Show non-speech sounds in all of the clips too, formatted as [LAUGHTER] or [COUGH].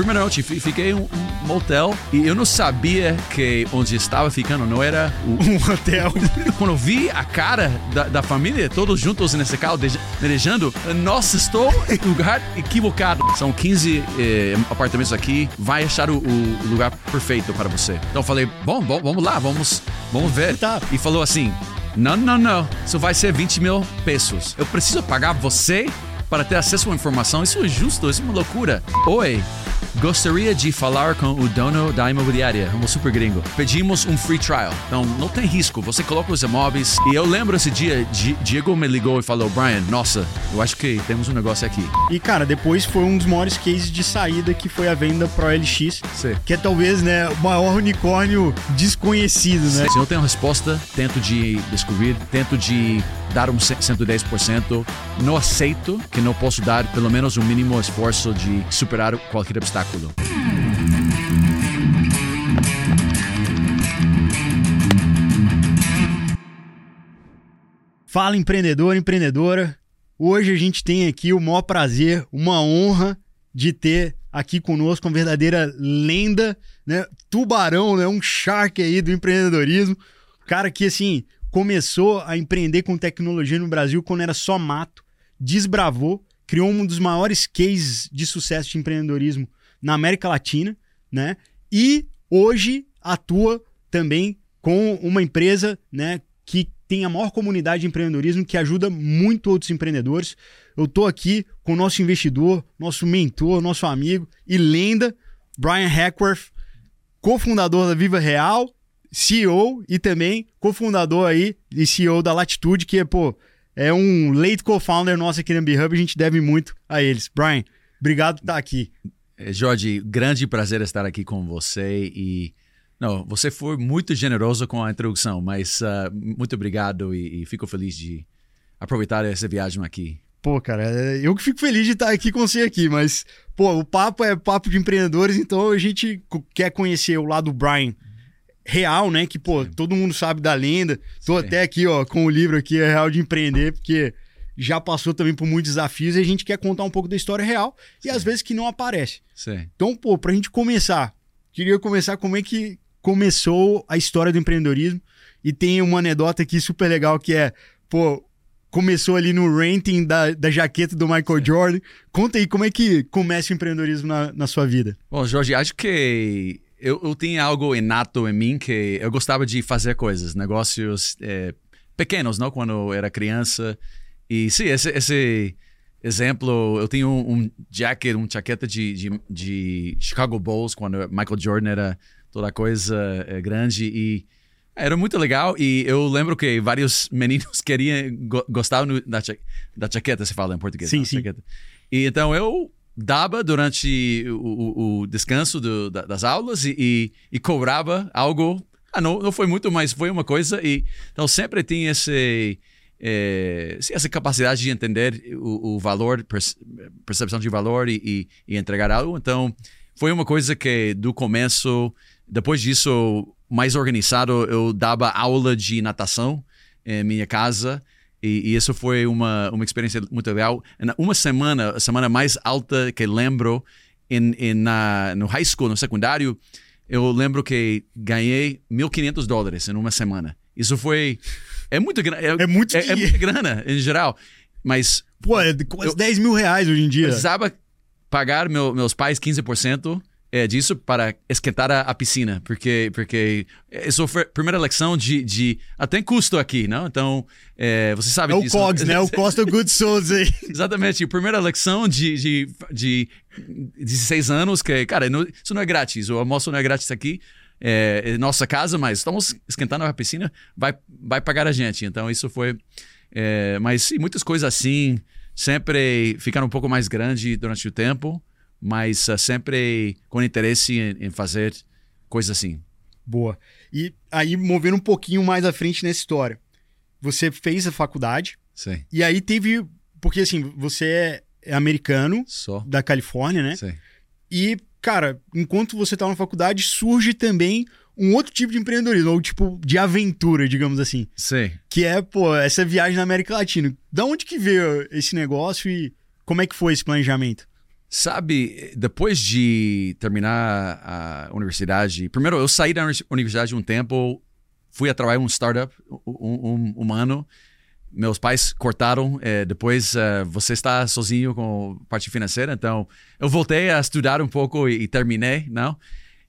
primeira noite fi- fiquei um, um motel e eu não sabia que onde estava ficando não era o, [LAUGHS] Um hotel. [LAUGHS] quando eu vi a cara da, da família, todos juntos nesse carro, merejando, nossa, estou em lugar equivocado. São 15 eh, apartamentos aqui, vai achar o, o lugar perfeito para você. Então eu falei, bom, bom, vamos lá, vamos, vamos ver. Tá. E falou assim, não, não, não, isso vai ser 20 mil pesos. Eu preciso pagar você para ter acesso à informação. Isso é justo, isso é uma loucura. Oi, gostaria de falar com o dono da imobiliária, um super gringo. Pedimos um free trial. Então, não tem risco. Você coloca os imóveis. E eu lembro esse dia, Di- Diego me ligou e falou: Brian, nossa, eu acho que temos um negócio aqui. E, cara, depois foi um dos maiores cases de saída que foi a venda pro LX. Sim. Que é talvez, né, o maior unicórnio desconhecido, né? Se não tenho resposta, tento de descobrir, tento de dar um 110%. Não aceito que não posso dar pelo menos o mínimo esforço de superar qualquer obstáculo. Fala empreendedor, empreendedora. Hoje a gente tem aqui o maior prazer, uma honra de ter aqui conosco uma verdadeira lenda, né? Tubarão, né? Um shark aí do empreendedorismo. Cara que assim começou a empreender com tecnologia no Brasil quando era só mato, desbravou, criou um dos maiores cases de sucesso de empreendedorismo na América Latina, né? E hoje atua também com uma empresa, né, que tem a maior comunidade de empreendedorismo que ajuda muito outros empreendedores. Eu tô aqui com o nosso investidor, nosso mentor, nosso amigo e lenda, Brian Hackworth, cofundador da Viva Real, CEO e também cofundador aí e CEO da Latitude, que é, pô, é um late co-founder nosso aqui na B-Hub, a gente deve muito a eles. Brian, obrigado por estar aqui. Eh, Jorge, grande prazer estar aqui com você e não, você foi muito generoso com a introdução, mas ah, muito obrigado e, e fico feliz de aproveitar essa viagem aqui. Pô, cara, é- eu que fico feliz de estar aqui com você aqui, mas, pô, o papo é papo de empreendedores, então a gente quer conhecer o lado do Brian real, né? Que, pô, todo mundo sabe da lenda. Tô Sim. até aqui, ó, com o livro aqui, é Real de Empreender, porque já passou também por muitos desafios e a gente quer contar um pouco da história real e às vezes que não aparece. Sim. Então, pô, pra gente começar, queria começar como é que começou a história do empreendedorismo. E tem uma anedota aqui super legal que é, pô, começou ali no renting da, da jaqueta do Michael Jordan. Conta aí como é que começa o empreendedorismo na, na sua vida. Bom, Jorge, acho que eu, eu tinha algo inato em mim que eu gostava de fazer coisas, negócios eh, pequenos, não? Quando eu era criança. E sim, esse, esse exemplo, eu tinha um, um jacket, um jaqueta de, de, de Chicago Bulls quando Michael Jordan era toda coisa eh, grande e era muito legal e eu lembro que vários [LAUGHS] meninos queriam go, gostavam da, da jaqueta, se fala em português. Sim, não? sim. Jaqueta. E então eu dava durante o, o- o descanso do- da- das aulas e, e, e cobrava algo. Ah, não, não foi muito, mas foi uma coisa. E então sempre tinha esse eh, essa capacidade de entender o, o valor, perce- percepção de valor e, e, e entregar algo. Então foi uma coisa que do começo, depois disso mais organizado, eu dava aula de natação em minha casa. E, e isso foi uma, uma experiência muito legal. Uma semana, a semana mais alta que lembro em, em, na, no high school, no secundário, eu lembro que ganhei 1.500 dólares em uma semana. Isso foi. É muito grana. É muito é, é muita grana, em geral. Mas Pô, é quase Eu- 10 mil reais hoje em dia. precisava pagar meu- meus pais 15% é, disso para esquentar a, a piscina, porque porque isso foi a primeira lição de, de ah, tem custo aqui, não? Então é, você sabe É o disso. COGS, né? O [LAUGHS] Cost of Goods Sold. Exatamente, primeira lição de, de, de 16 anos, que, cara, não- isso não é grátis, o almoço não é grátis aqui, é, é nossa casa, mas estamos esquentando a piscina, vai, vai pagar a gente. Então, isso foi. é, mas sim, muitas coisas assim, sempre ficaram um pouco mais grande durante o tempo, mas ah, sempre com interesse em, em fazer coisas assim. Boa. E aí, movendo um pouquinho mais à frente nessa história. Você fez a faculdade Sim, e aí teve. Porque assim, você é- é americano, só. da Califórnia, né? Sim. E, cara, enquanto você tá na faculdade, surge também um outro tipo de empreendedorismo, ou tipo de aventura, digamos assim. Sim. Que é, pô, essa viagem na América Latina. Da onde que veio esse negócio e como é que foi esse planejamento? Sabe, depois de terminar a universidade, primeiro eu saí da universidade um tempo, fui a trabalhar em um startup um, um, um ano. Meus pais cortaram, é, depois é, você está sozinho com a parte financeira, então eu voltei a estudar um pouco e, e terminei, não?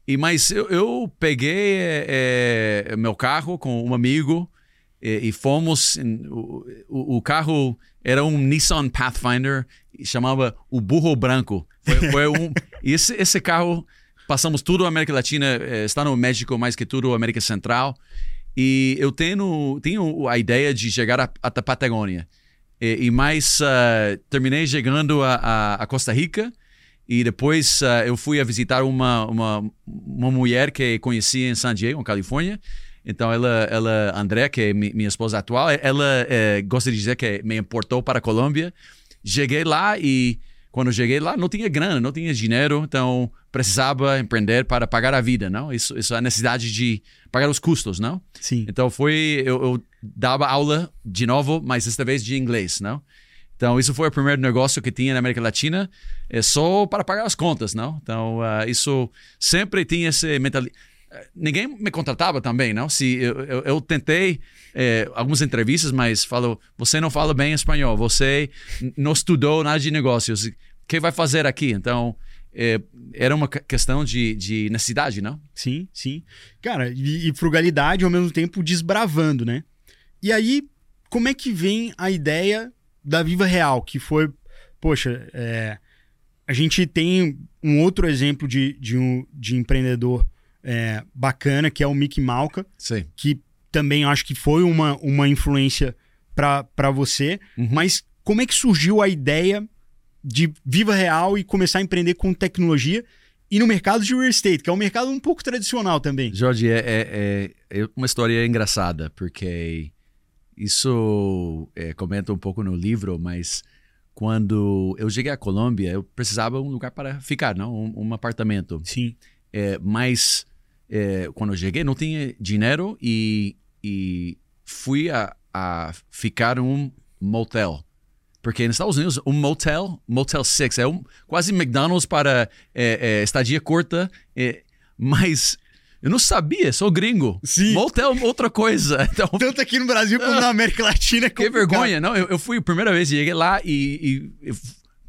E mas eu, eu peguei é, meu carro com um amigo e, e fomos. O, o, o, carro era um Nissan Pathfinder, chamava o Burro Branco. Foi, foi um, [LAUGHS] esse, esse carro, passamos tudo a América Latina, eh, está no México mais que tudo, América Central. E eu tenho, tenho a ideia de chegar até Patagônia. E, e mais, uh, terminei chegando a, a, a, Costa Rica. E depois uh, eu fui a visitar uma, uma, uma mulher que conheci em San Diego, Califórnia. Então, ela, ela André, que é minha esposa atual, ela é, gosta de dizer que me importou para a Colômbia. Cheguei lá e quando cheguei lá não tinha grana, não tinha dinheiro, então precisava empreender para pagar a vida, não? Isso, isso é a necessidade de pagar os custos, não? Sim. Então foi, eu, eu dava aula de novo, mas desta vez de inglês, não? Então, isso foi o primeiro negócio que tinha na América Latina, é só para pagar as contas, não? Então, uh, isso sempre tinha esse mentalidade ninguém me contratava também, não? Se eu, eu, eu tentei é, algumas entrevistas, mas falou: você não fala bem espanhol, você não estudou nada de negócios, o que vai fazer aqui? Então é, era uma questão de, de necessidade, não? Sim, sim. Cara, e, e frugalidade ao mesmo tempo desbravando, né? E aí, como é que vem a ideia da Viva Real, que foi, poxa, é, a gente tem um outro exemplo de, de, um, de empreendedor é, bacana, que é o Mickey Malka, Sim. que também acho que foi uma, uma influência para você. Uhum. Mas como é que surgiu a ideia de Viva Real e começar a empreender com tecnologia e no mercado de real estate, que é um mercado um pouco tradicional também? Jorge, é, é, é uma história engraçada, porque isso é, comenta um pouco no livro, mas quando eu cheguei à Colômbia, eu precisava um lugar para ficar, não? Um, um apartamento. Sim. É, mas é, quando eu cheguei, não tinha dinheiro e, e fui a, a ficar em um motel. Porque nos Estados Unidos, um motel, Motel 6, é um, quase McDonald's para é, é, estadia curta, é, mas eu não sabia, sou gringo. Sim. Motel é outra coisa. [LAUGHS] Então, Tanto aqui no Brasil como na América Latina. É que vergonha. Não, eu, eu fui a primeira vez, cheguei lá e, e,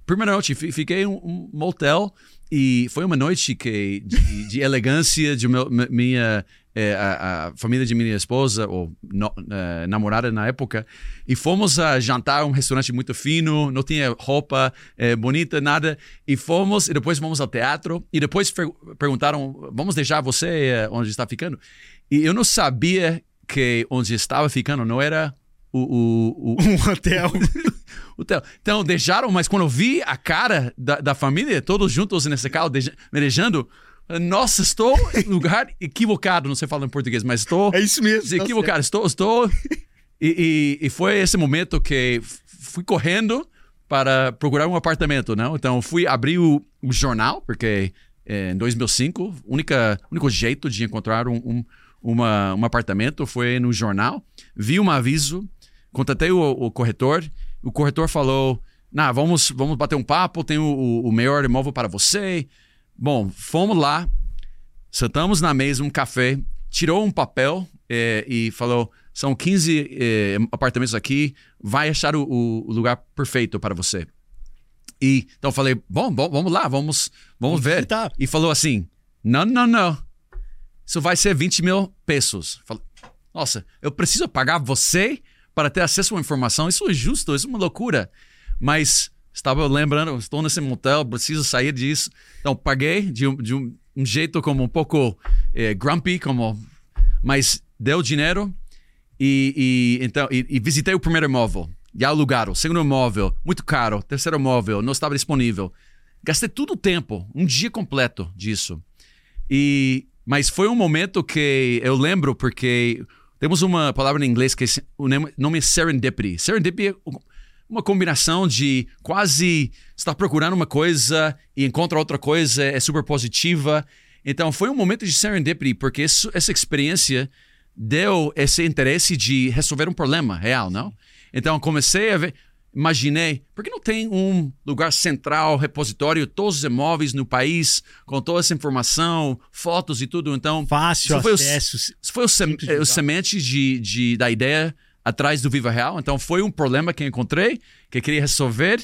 primeira noite, fiquei em um motel e foi uma noite que, de, de elegância de meu, minha é, a, a, família de minha esposa ou no, uh, namorada na época e fomos a jantar um restaurante muito fino não tinha roupa é, bonita nada e fomos e depois fomos ao teatro e depois per perguntaram vamos deixar você é, onde está ficando e eu não sabia que onde estava ficando não era o, o, o [LAUGHS] um hotel [LAUGHS] hotel. Então, deixaram, mas quando eu vi a cara da, da família, todos juntos nesse carro, merejando, nossa, estou no lugar equivocado, não sei falar em português, mas estou. É isso mesmo. Tá equivocado, estou. estou e, e, e, foi esse momento que fui correndo para procurar um apartamento, não? Então, fui abrir o, o jornal, porque é, em 2005, o único jeito de encontrar um, um, uma, um apartamento foi no jornal. Vi um aviso, contatei o, o corretor o corretor falou: nah, vamos, vamos bater um papo, tem o, o melhor imóvel para você. Bom, fomos lá, sentamos na mesa, um café, tirou um papel é, e falou: são 15 é, apartamentos aqui, vai achar o, o, lugar perfeito para você. E então eu falei: bom, bom vamos lá, vamos, vamos ver. E falou assim: não, não, não. Isso vai ser 20 mil pesos. Falei, Nossa, eu preciso pagar você para ter acesso à informação. Isso é justo, isso é uma loucura. Mas estava lembrando, estou nesse motel, preciso sair disso. Então paguei de um, de um, um jeito como um pouco é, grumpy, como, mas deu dinheiro e, e então e, e, visitei o primeiro imóvel. E alugaram. Segundo imóvel, muito caro. Terceiro imóvel, não estava disponível. Gastei todo o tempo, um dia completo disso. E mas foi um momento que eu lembro porque temos uma palavra em inglês que é, o nome é serendipity. Serendipity é uma combinação de quase estar procurando uma coisa e encontra outra coisa, é super positiva. Então foi um momento de serendipity, porque isso, essa experiência deu esse interesse de resolver um problema real, não? Então comecei a ver. imaginei, por que não tem um lugar central, repositório, todos os imóveis no país, com toda essa informação, fotos e tudo? Então, Fácil isso foi, o, acesso. isso foi o, sem, o semente de, de, da ideia atrás do Viva Real. Então, foi um problema que encontrei, que queria resolver.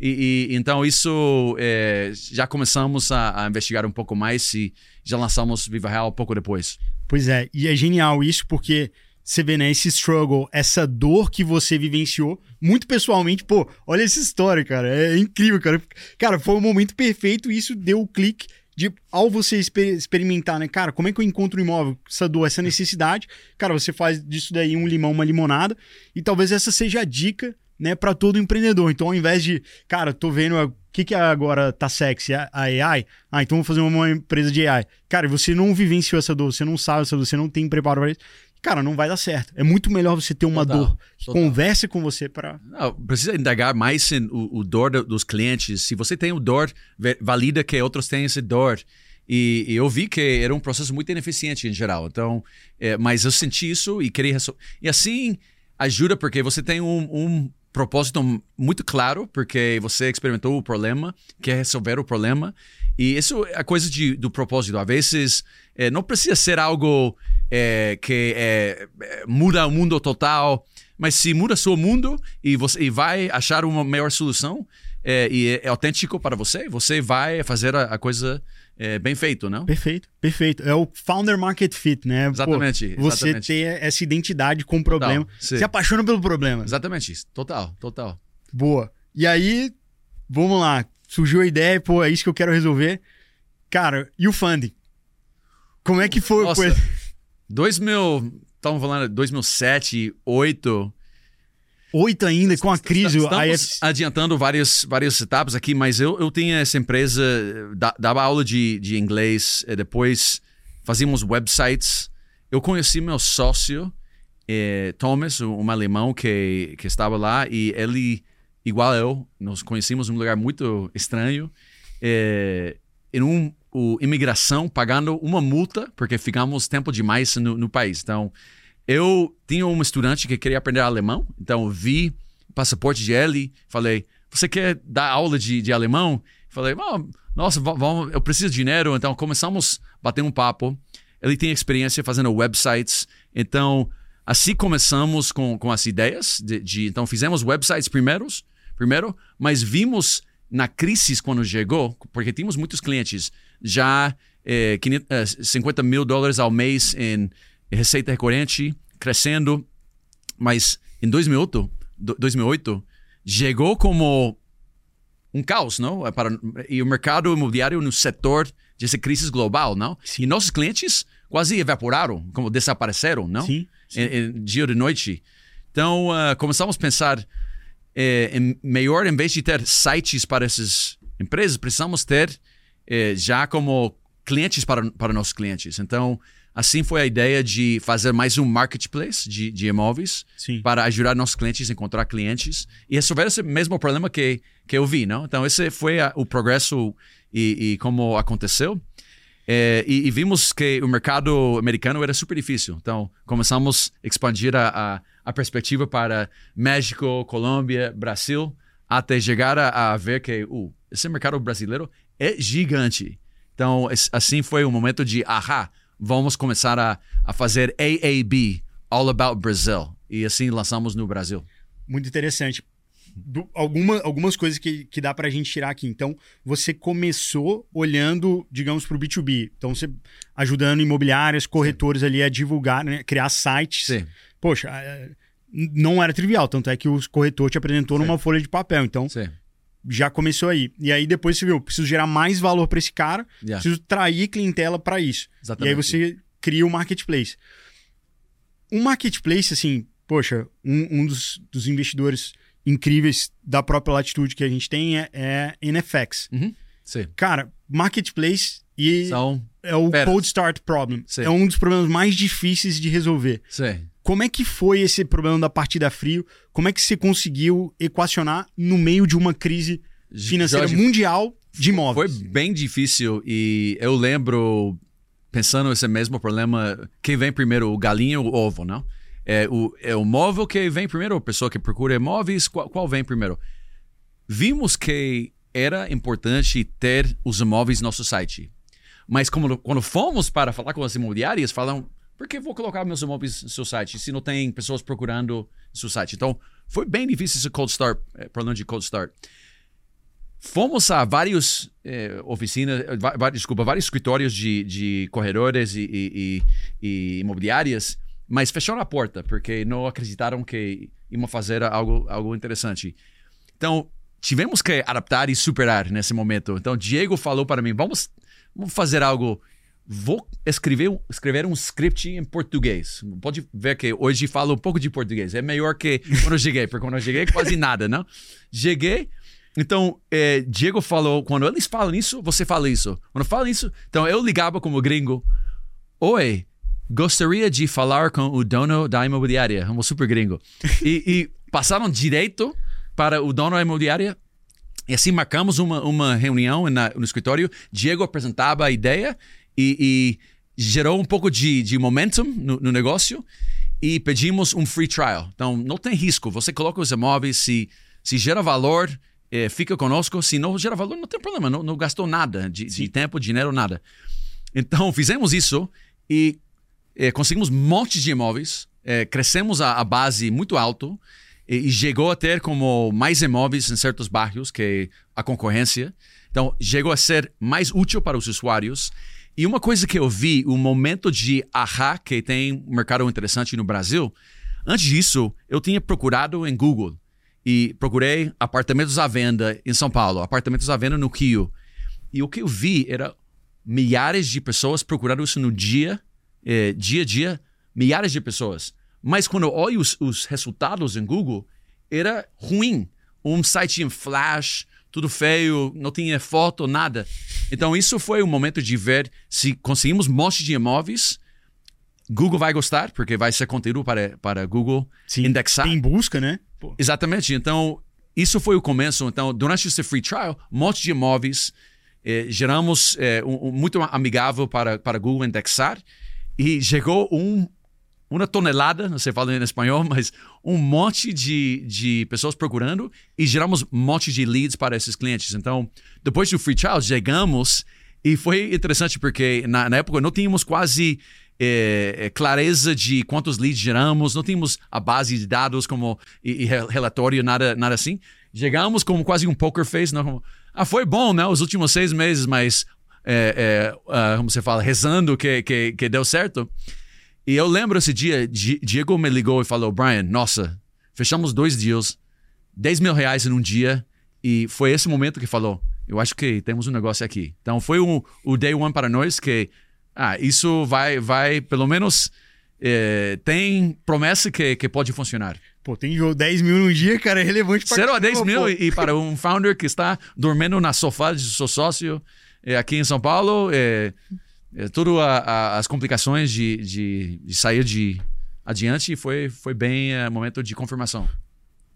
E, e- então, isso eh, já começamos a, a investigar um pouco mais e já lançamos Viva Real um pouco depois. Pois é, e é genial isso porque você vê, né, esse struggle, essa dor que você vivenciou, muito pessoalmente, pô, olha essa história, cara, é incrível, cara. Cara, foi o momento perfeito e isso deu o clique de, ao você exper- experimentar, né, cara, como é que eu encontro um imóvel, essa dor, essa necessidade, cara, você faz disso daí um limão, uma limonada, e talvez essa seja a dica, né, para todo empreendedor. Então, ao invés de, cara, tô vendo o que que agora tá sexy, a a AI, ah, então vou fazer uma empresa de AI. Cara, você não vivenciou essa dor, você não sabe essa dor, você não tem preparo para isso. Cara, não vai dar certo. É muito melhor você ter uma Total, dor que total. converse com você para Não, precisa indagar mais em o, o dor do- dos clientes. Se você tem o dor, valida que outros têm esse dor. E, e eu vi que era um processo muito ineficiente em geral. Então, é, mas eu senti isso e queria resolver. E assim ajuda porque você tem um, um propósito muito claro, porque você experimentou o problema, quer resolver o problema. E isso é a coisa de, do propósito. Às vezes, é, não precisa ser algo é, que é, muda o mundo total, mas se muda seu mundo e você e vai achar uma melhor solução e é autêntico para você, você vai fazer a, a coisa é, bem feito, não? Perfeito, perfeito. É o founder market fit, né? Pô, Exatamente, você exatamente. ter essa identidade com o problema. sim. se apaixona pelo problema. Exatamente isso. Total, total. Boa. E aí, vamos lá. Surgiu a ideia, pô, é isso que eu quero resolver. Cara, e o funding? Como é que foi? Nossa, Pô, 2000, estamos falando de 2007, 2008. Oito ainda, com a crise. Estamos a IF... adiantando várias, várias etapas aqui, mas eu, eu tinha essa empresa, da- dava aula de, de inglês, eh, depois fazíamos websites. Eu conheci meu sócio, eh, Thomas, um, um alemão que, que estava lá, e ele, igual eu, nos conhecemos num lugar muito estranho, eh, em um, o, imigração, pagando uma multa, porque ficamos tempo demais no, no país. Então, eu tinha um estudante que queria aprender alemão, então eu vi passaporte dele, falei, você quer dar aula de, de alemão? Falei, "Ah, nossa, va- vamos, eu preciso de dinheiro, então começamos a bater um papo. Ele tem experiência fazendo websites, então assim começamos com, com as ideias, de, de- então fizemos websites primeiros, primeiro, mas vimos na crise quando chegou, porque tínhamos muitos clientes, já eh, 500, eh, 50 mil dólares ao mês em receita recorrente, crescendo, mas em 2008, do- 2008 chegou como um caos, não? É Para, e o mercado imobiliário no setor dessa crise global, não? E nossos clientes quase evaporaram, como desapareceram, não? Sim. Em, em dia e noite. Então, ah, começamos a pensar eh, em melhor, em vez de ter sites para essas empresas, precisamos ter eh, já como clientes para, para nossos clientes. Então, assim foi a ideia de fazer mais um marketplace de, de imóveis Sim. para ajudar nossos clientes a encontrar clientes e resolver esse mesmo problema que, que eu vi, não? Então, esse foi a- o progresso e, e como aconteceu. É, e, e vimos que o mercado americano era super difícil. Então, começamos a expandir a, a, a perspectiva para México, Colômbia, Brasil, até chegar a, a ver que uh, esse mercado brasileiro é gigante. Então, assim foi o momento de, ahá, vamos começar a, a fazer AAB, All About Brazil. E assim lançamos no Brasil. Muito interessante. Do- alguma, algumas coisas que, que dá pra gente tirar aqui. Então, você começou olhando, digamos, pro B2B. Então, você ajudando imobiliárias, corretores ali a divulgar, né, criar sites. Sim, Poxa, é, não era trivial. Tanto é que o corretor te apresentou Sim. numa folha de papel. Então, sim. Já começou aí. E aí, depois você viu, preciso gerar mais valor pra esse cara, Yeah, preciso trair clientela pra isso. E exatamente. aí você cria o marketplace. Um marketplace, assim, poxa, um, um dos, dos investidores incríveis da própria latitude que a gente tem é, é NFX. Sim. Cara, marketplace e São, é o Pera. cold start problem. Sim. É um dos problemas mais difíceis de resolver. sim. Como é que foi esse problema da partida frio? Como é que você conseguiu equacionar no meio de uma crise financeira Jorge, mundial de Foi imóveis? bem difícil e eu lembro pensando esse mesmo problema, quem vem primeiro, o galinha ou o ovo, não? É o, é o móvel que vem primeiro, a pessoa que procura imóveis, qual, qual vem primeiro? Vimos que era importante ter os imóveis no nosso site. Mas como, quando fomos para falar com as imobiliárias, falam, por que vou colocar meus imóveis no seu site se não tem pessoas procurando no seu site? Então, foi bem difícil esse cold start, eh, problema de cold start. Fomos a vários eh, oficinas, eh, desculpa, vários escritórios de, de corredores e, e, e, imobiliárias, mas fecharam a porta porque não acreditaram que iam fazer algo, algo interessante. Então, tivemos que adaptar e superar nesse momento. Então, Diego falou para mim: vamos, vamos fazer algo. Vou escrever, escrever um script em português. Pode ver que hoje falo um pouco de português. É melhor que [LAUGHS] quando eu cheguei, porque quando eu cheguei, quase nada, não? Cheguei então, é, Diego falou, quando eles falam isso, você fala isso. Quando fala isso, então eu ligava como gringo. Oi, gostaria de falar com o dono da imobiliária, um super gringo. [LAUGHS] E, e passaram direito para o dono da imobiliária. E assim marcamos uma, uma reunião na, no escritório. Diego apresentava a ideia e, e gerou um pouco de, de momentum no, no negócio. E pedimos um free trial. Então, não tem risco. Você coloca os imóveis, se, se gera valor, é, fica conosco, se não gera valor, não tem problema, não, não gastou nada de, de, tempo, dinheiro, nada. Então fizemos isso e é, conseguimos um monte de imóveis, é, crescemos a, a, base muito alto e, e, chegou a ter como mais imóveis em certos bairros que a concorrência. Então chegou a ser mais útil para os usuários. E uma coisa que eu vi, o momento de ahá que tem um mercado interessante no Brasil, antes disso eu tinha procurado em Google e procurei apartamentos à venda em São Paulo, apartamentos à venda no Rio. E o que eu vi era milhares de pessoas procurando isso no dia, eh, dia a dia, milhares de pessoas. Mas quando eu olho os, os resultados em Google, era ruim. Um site em flash, tudo feio, não tinha foto, nada. Então isso foi o momento de ver se conseguimos um monte de imóveis Google vai gostar, porque vai ser conteúdo para, para Google Sim, indexar. Tem busca, né? Pô. Exatamente. Então, isso foi o começo. Então, durante esse free trial, um monte de imóveis, eh, geramos eh, um, um, muito amigável para, para Google indexar e chegou um, uma tonelada, não sei falar em espanhol, mas um monte de, de pessoas procurando e geramos um monte de leads para esses clientes. Então, depois do free trial, chegamos e foi interessante porque na, na época não tínhamos quase é, clareza de quantos leads geramos, não tínhamos a base de dados como e, e relatório, nada, nada assim. Chegamos como quase um poker face, não como, ah, foi bom, né? Os últimos seis meses, mas é, é, como você fala, rezando que, que, que deu certo. E eu lembro esse dia, Diego me ligou e falou, Brian, nossa, fechamos dois deals, 10 mil reais em um dia, e foi esse momento que falou, eu acho que temos um negócio aqui. Então foi um, o day one para nós que ah, isso vai, vai pelo menos é, tem promessa que, que pode funcionar. Pô, tem 10 mil no dia, cara, é relevante para 0 a 10 mil e, e, para um founder que está dormindo na sofá de seu sócio é, aqui em São Paulo, é, é a, as complicações de, de, de, sair de adiante foi, foi bem é, momento de confirmação.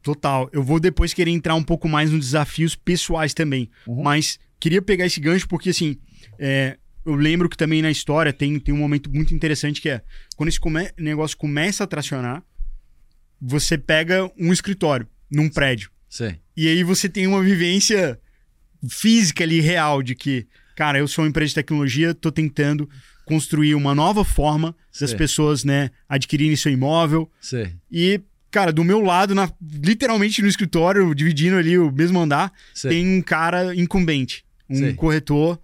Total. Eu vou depois querer entrar um pouco mais nos desafios pessoais também, uhum. mas queria pegar esse gancho porque assim, é, eu lembro que também na história tem, tem um momento muito interessante que é quando esse come negócio começa a tracionar, você pega um escritório num prédio. Sim. E aí você tem uma vivência física ali, real, de que, cara, eu sou uma empresa de tecnologia, tô tentando construir uma nova forma das Sim. pessoas, né, adquirirem seu imóvel. Sim. E, cara, do meu lado, na, literalmente no escritório, dividindo ali o mesmo andar, Sim. tem um cara incumbente um corretor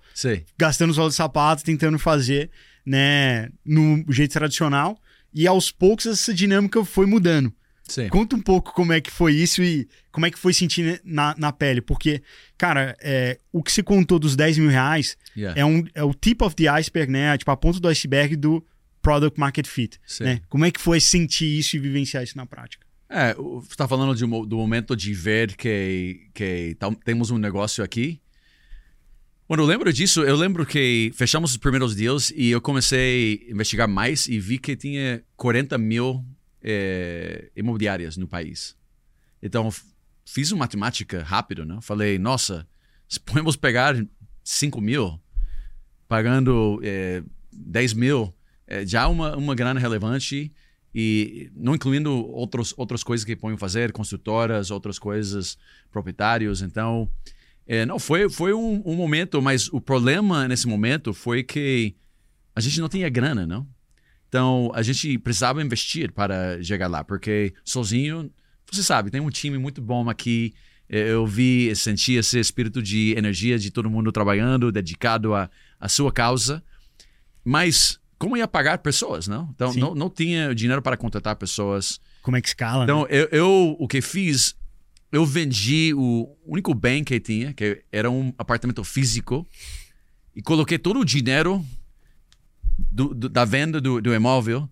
gastando sol de sapato, tentando fazer né, no jeito tradicional. E aos poucos essa dinâmica foi mudando. Sim. Conta um pouco como é que foi isso e como é que foi sentir na, na pele. Porque, cara, é, o que você contou dos 10 mil reais yeah. é, um, é o tip of the iceberg, né? Tipo, a ponta do iceberg do product market fit. Né? Como é que foi sentir isso e vivenciar isso na prática? É, você está falando de, do momento de ver que, que temos um negócio aqui quando eu lembro disso, eu lembro que fechamos os primeiros deals e eu comecei a investigar mais e vi que tinha 40 mil é, imobiliárias no país. Então, fiz uma matemática rápido, né? Falei, nossa, se [LAUGHS] podemos pegar 5 mil, pagando é, 10 mil, é já uma, uma grana relevante e não incluindo outros, outras coisas que podem fazer, construtoras, outras coisas, proprietários. Então, é, não foi foi um, um, momento, mas o problema nesse momento foi que a gente não tinha grana, não. Então, a gente precisava investir para chegar lá, porque sozinho, você sabe, tem um time muito bom aqui. É, eu vi, senti esse espírito de energia de todo mundo trabalhando, dedicado à, à sua causa. Mas como ia pagar pessoas, não? Então, não, não tinha dinheiro para contratar pessoas. Como é que escala? Então, né? eu, eu, o que fiz, eu vendi o único bem que tinha, que era um apartamento físico, e coloquei todo o dinheiro do, do, da venda do, do imóvel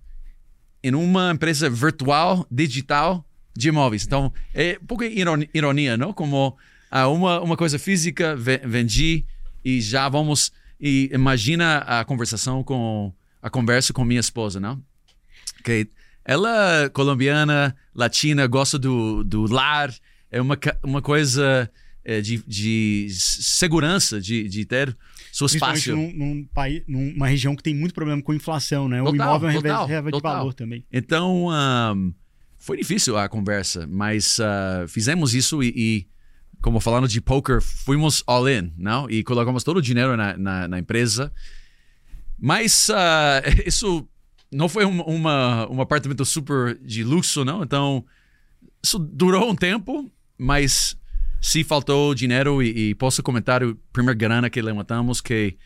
em uma empresa virtual, digital de imóveis. Então, é um pouco ironia, não? Como ah, uma, uma coisa física vendi e já vamos. E imagina a conversação com a conversa com minha esposa, não? Que ela, colombiana, latina, gosta do, do lar, é uma, uma coisa é, de, de segurança, de, de ter seu espaço. Num, num país, numa região que tem muito problema com inflação, né? Total, o imóvel é uma reserva de valor também. Então, um, foi difícil a conversa, mas uh, fizemos isso e, e, como falando de poker, fomos all in, não? E colocamos todo o dinheiro na, na, na empresa. Mas uh, [LAUGHS] isso não foi um, uma, um apartamento super de luxo, não. Então, isso durou um tempo, mas se faltou dinheiro e, e posso comentar o primeiro grana que levantamos, que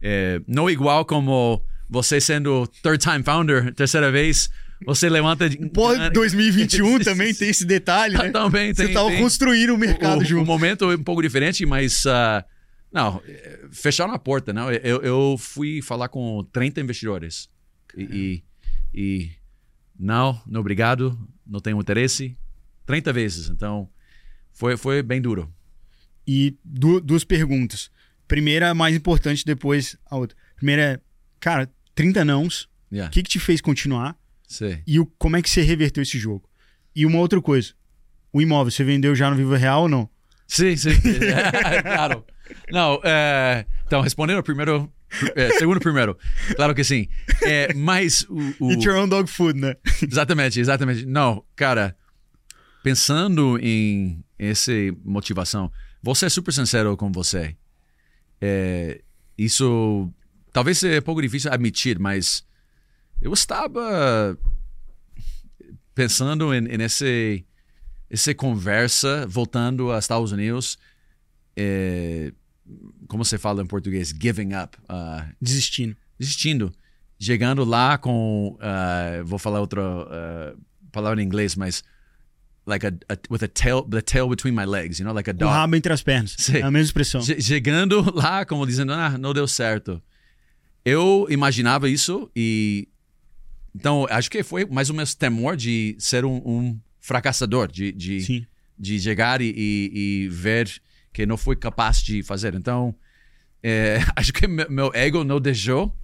é, não igual como você sendo third time founder, terceira vez, você levanta. Pô, 2021 [LAUGHS] também tem esse detalhe, né? Também tem. Você estava construindo o mercado o, junto. O momento é um pouco diferente, mas uh, não, fecharam a porta, não. Eu, eu fui falar com 30 investidores. E, e, e, não, não obrigado, não tenho interesse. 30 vezes. Então, foi, foi bem duro. E du duas perguntas. Primeira, mais importante, depois a outra. Primeira é, cara, 30 nãos. O yeah. que, que te fez continuar? E o, como é que você reverteu esse jogo? E uma outra coisa. O imóvel, você vendeu já no Vivo Real ou não? Sim, sim. [LAUGHS] [LAUGHS] claro. Não, é, então, respondendo primeiro. É, segundo primeiro. Claro que sim. É, mas o, o... Eat your own dog food, né? exatamente, exatamente. Não, cara, pensando em essa motivação, você é super sincero com você. É, isso talvez seja um pouco difícil admitir, mas eu estava pensando em, em esse, essa conversa voltando aos Estados Unidos é, como você fala em português, giving up. Uh, desistindo. Desistindo. Chegando lá com, uh, vou falar outra uh, palavra em inglês, mas like a, a, with a tail, the tail between my legs, you know, like a dog. O rabo entre as pernas. [LAUGHS] Sim. É a mesma expressão. Chegando lá, como dizendo, ah, não deu certo. Eu imaginava isso e então acho que foi mais ou menos temor de ser um, um fracassador, de de, de chegar e, e, e ver que não fui capaz de fazer. Então, é, [LAUGHS] acho que meu ego não deixou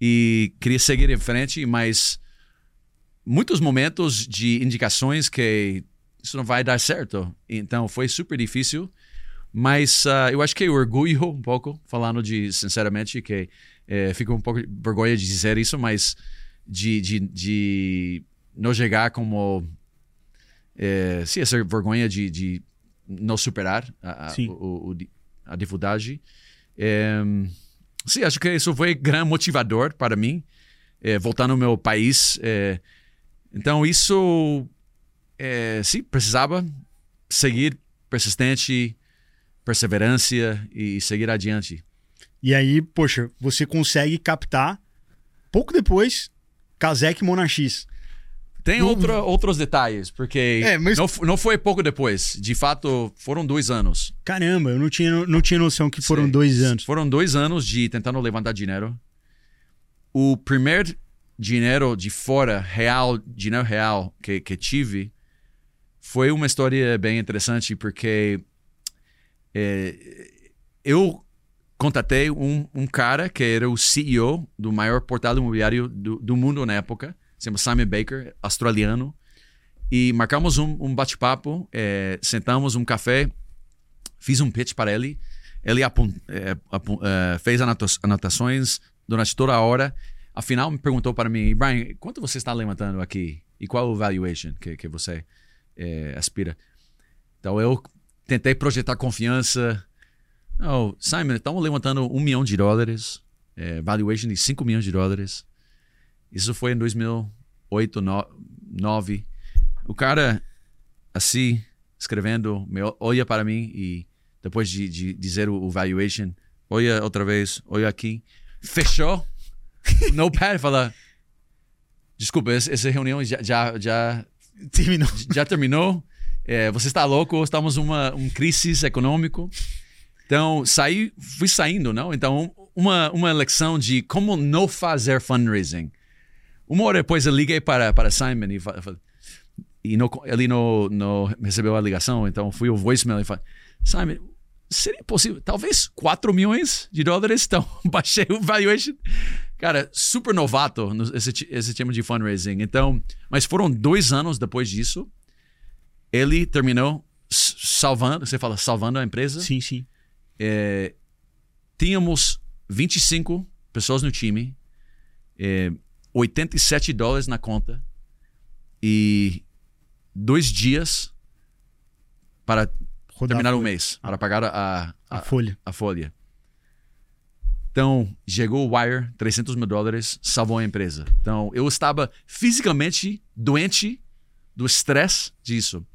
e queria seguir em frente, mas muitos momentos de indicações que isso não vai dar certo. Então, foi super difícil. Mas uh, eu acho que eu orgulho um pouco, falando de sinceramente, que é, fico um pouco vergonha de dizer isso, mas de, de, de não chegar como. É, sim, essa vergonha de, de não superar a, a, o, o, a dificuldade. É, sim, acho que isso foi grande motivador para mim, é, voltar no meu país. É, então, isso, é, sim, precisava seguir persistente, perseverança e seguir adiante. E aí, poxa, você consegue captar, pouco depois, Kazek Monarchis. Tem outra, outros detalhes, porque é, mas... não, não foi pouco depois. De fato, foram dois anos. Caramba, eu não tinha, não tinha noção que foram Sim. dois anos. Foram dois anos de tentando levantar dinheiro. O primeiro dinheiro de fora, real, dinheiro real que, que tive, foi uma história bem interessante, porque é, eu contatei um, um cara que era o CEO do maior portal imobiliário do, do mundo na época se chama Simon Baker, australiano. E marcamos um, um bate-papo, é, sentamos um café, fiz um pitch para ele. Ele é, fez anotações durante toda a hora, afinal me perguntou para mim, Brian, quanto você está levantando aqui? E qual o valuation que, que você é, aspira? Então eu tentei projetar confiança. Oh, Simon, estamos levantando um milhão de dólares, é, valuation de 5 milhões de dólares. Isso foi em 2008, 2009. O cara, assim, escrevendo, olha para mim e depois de, de dizer o valuation, olha outra vez, olha aqui, fechou no pad, fala, desculpa, essa reunião já, já, já terminou. [LAUGHS] Já terminou. É, você está louco, estamos uma um crise econômico. Então, saí, fui saindo, não? Então, uma, uma lecção de como não fazer fundraising. Uma hora depois eu liguei para, para Simon e, e não, ele não, não recebeu a ligação, então fui o voicemail e falei, Simon, seria possível, talvez 4 milhões de dólares, então [LAUGHS] baixei o valuation. Cara, super novato esse, esse tema de fundraising. Então, mas foram dois anos depois disso, ele terminou salvando, você fala salvando a empresa? Sim, sim. É, tínhamos 25 pessoas no time, é, 87 dólares na conta e dois dias para Rodar terminar o mês, para pagar a, a, a, folha. a folha. Então, chegou o Wire, 300 mil dólares, salvou a empresa. Então, eu estava fisicamente doente do estresse disso.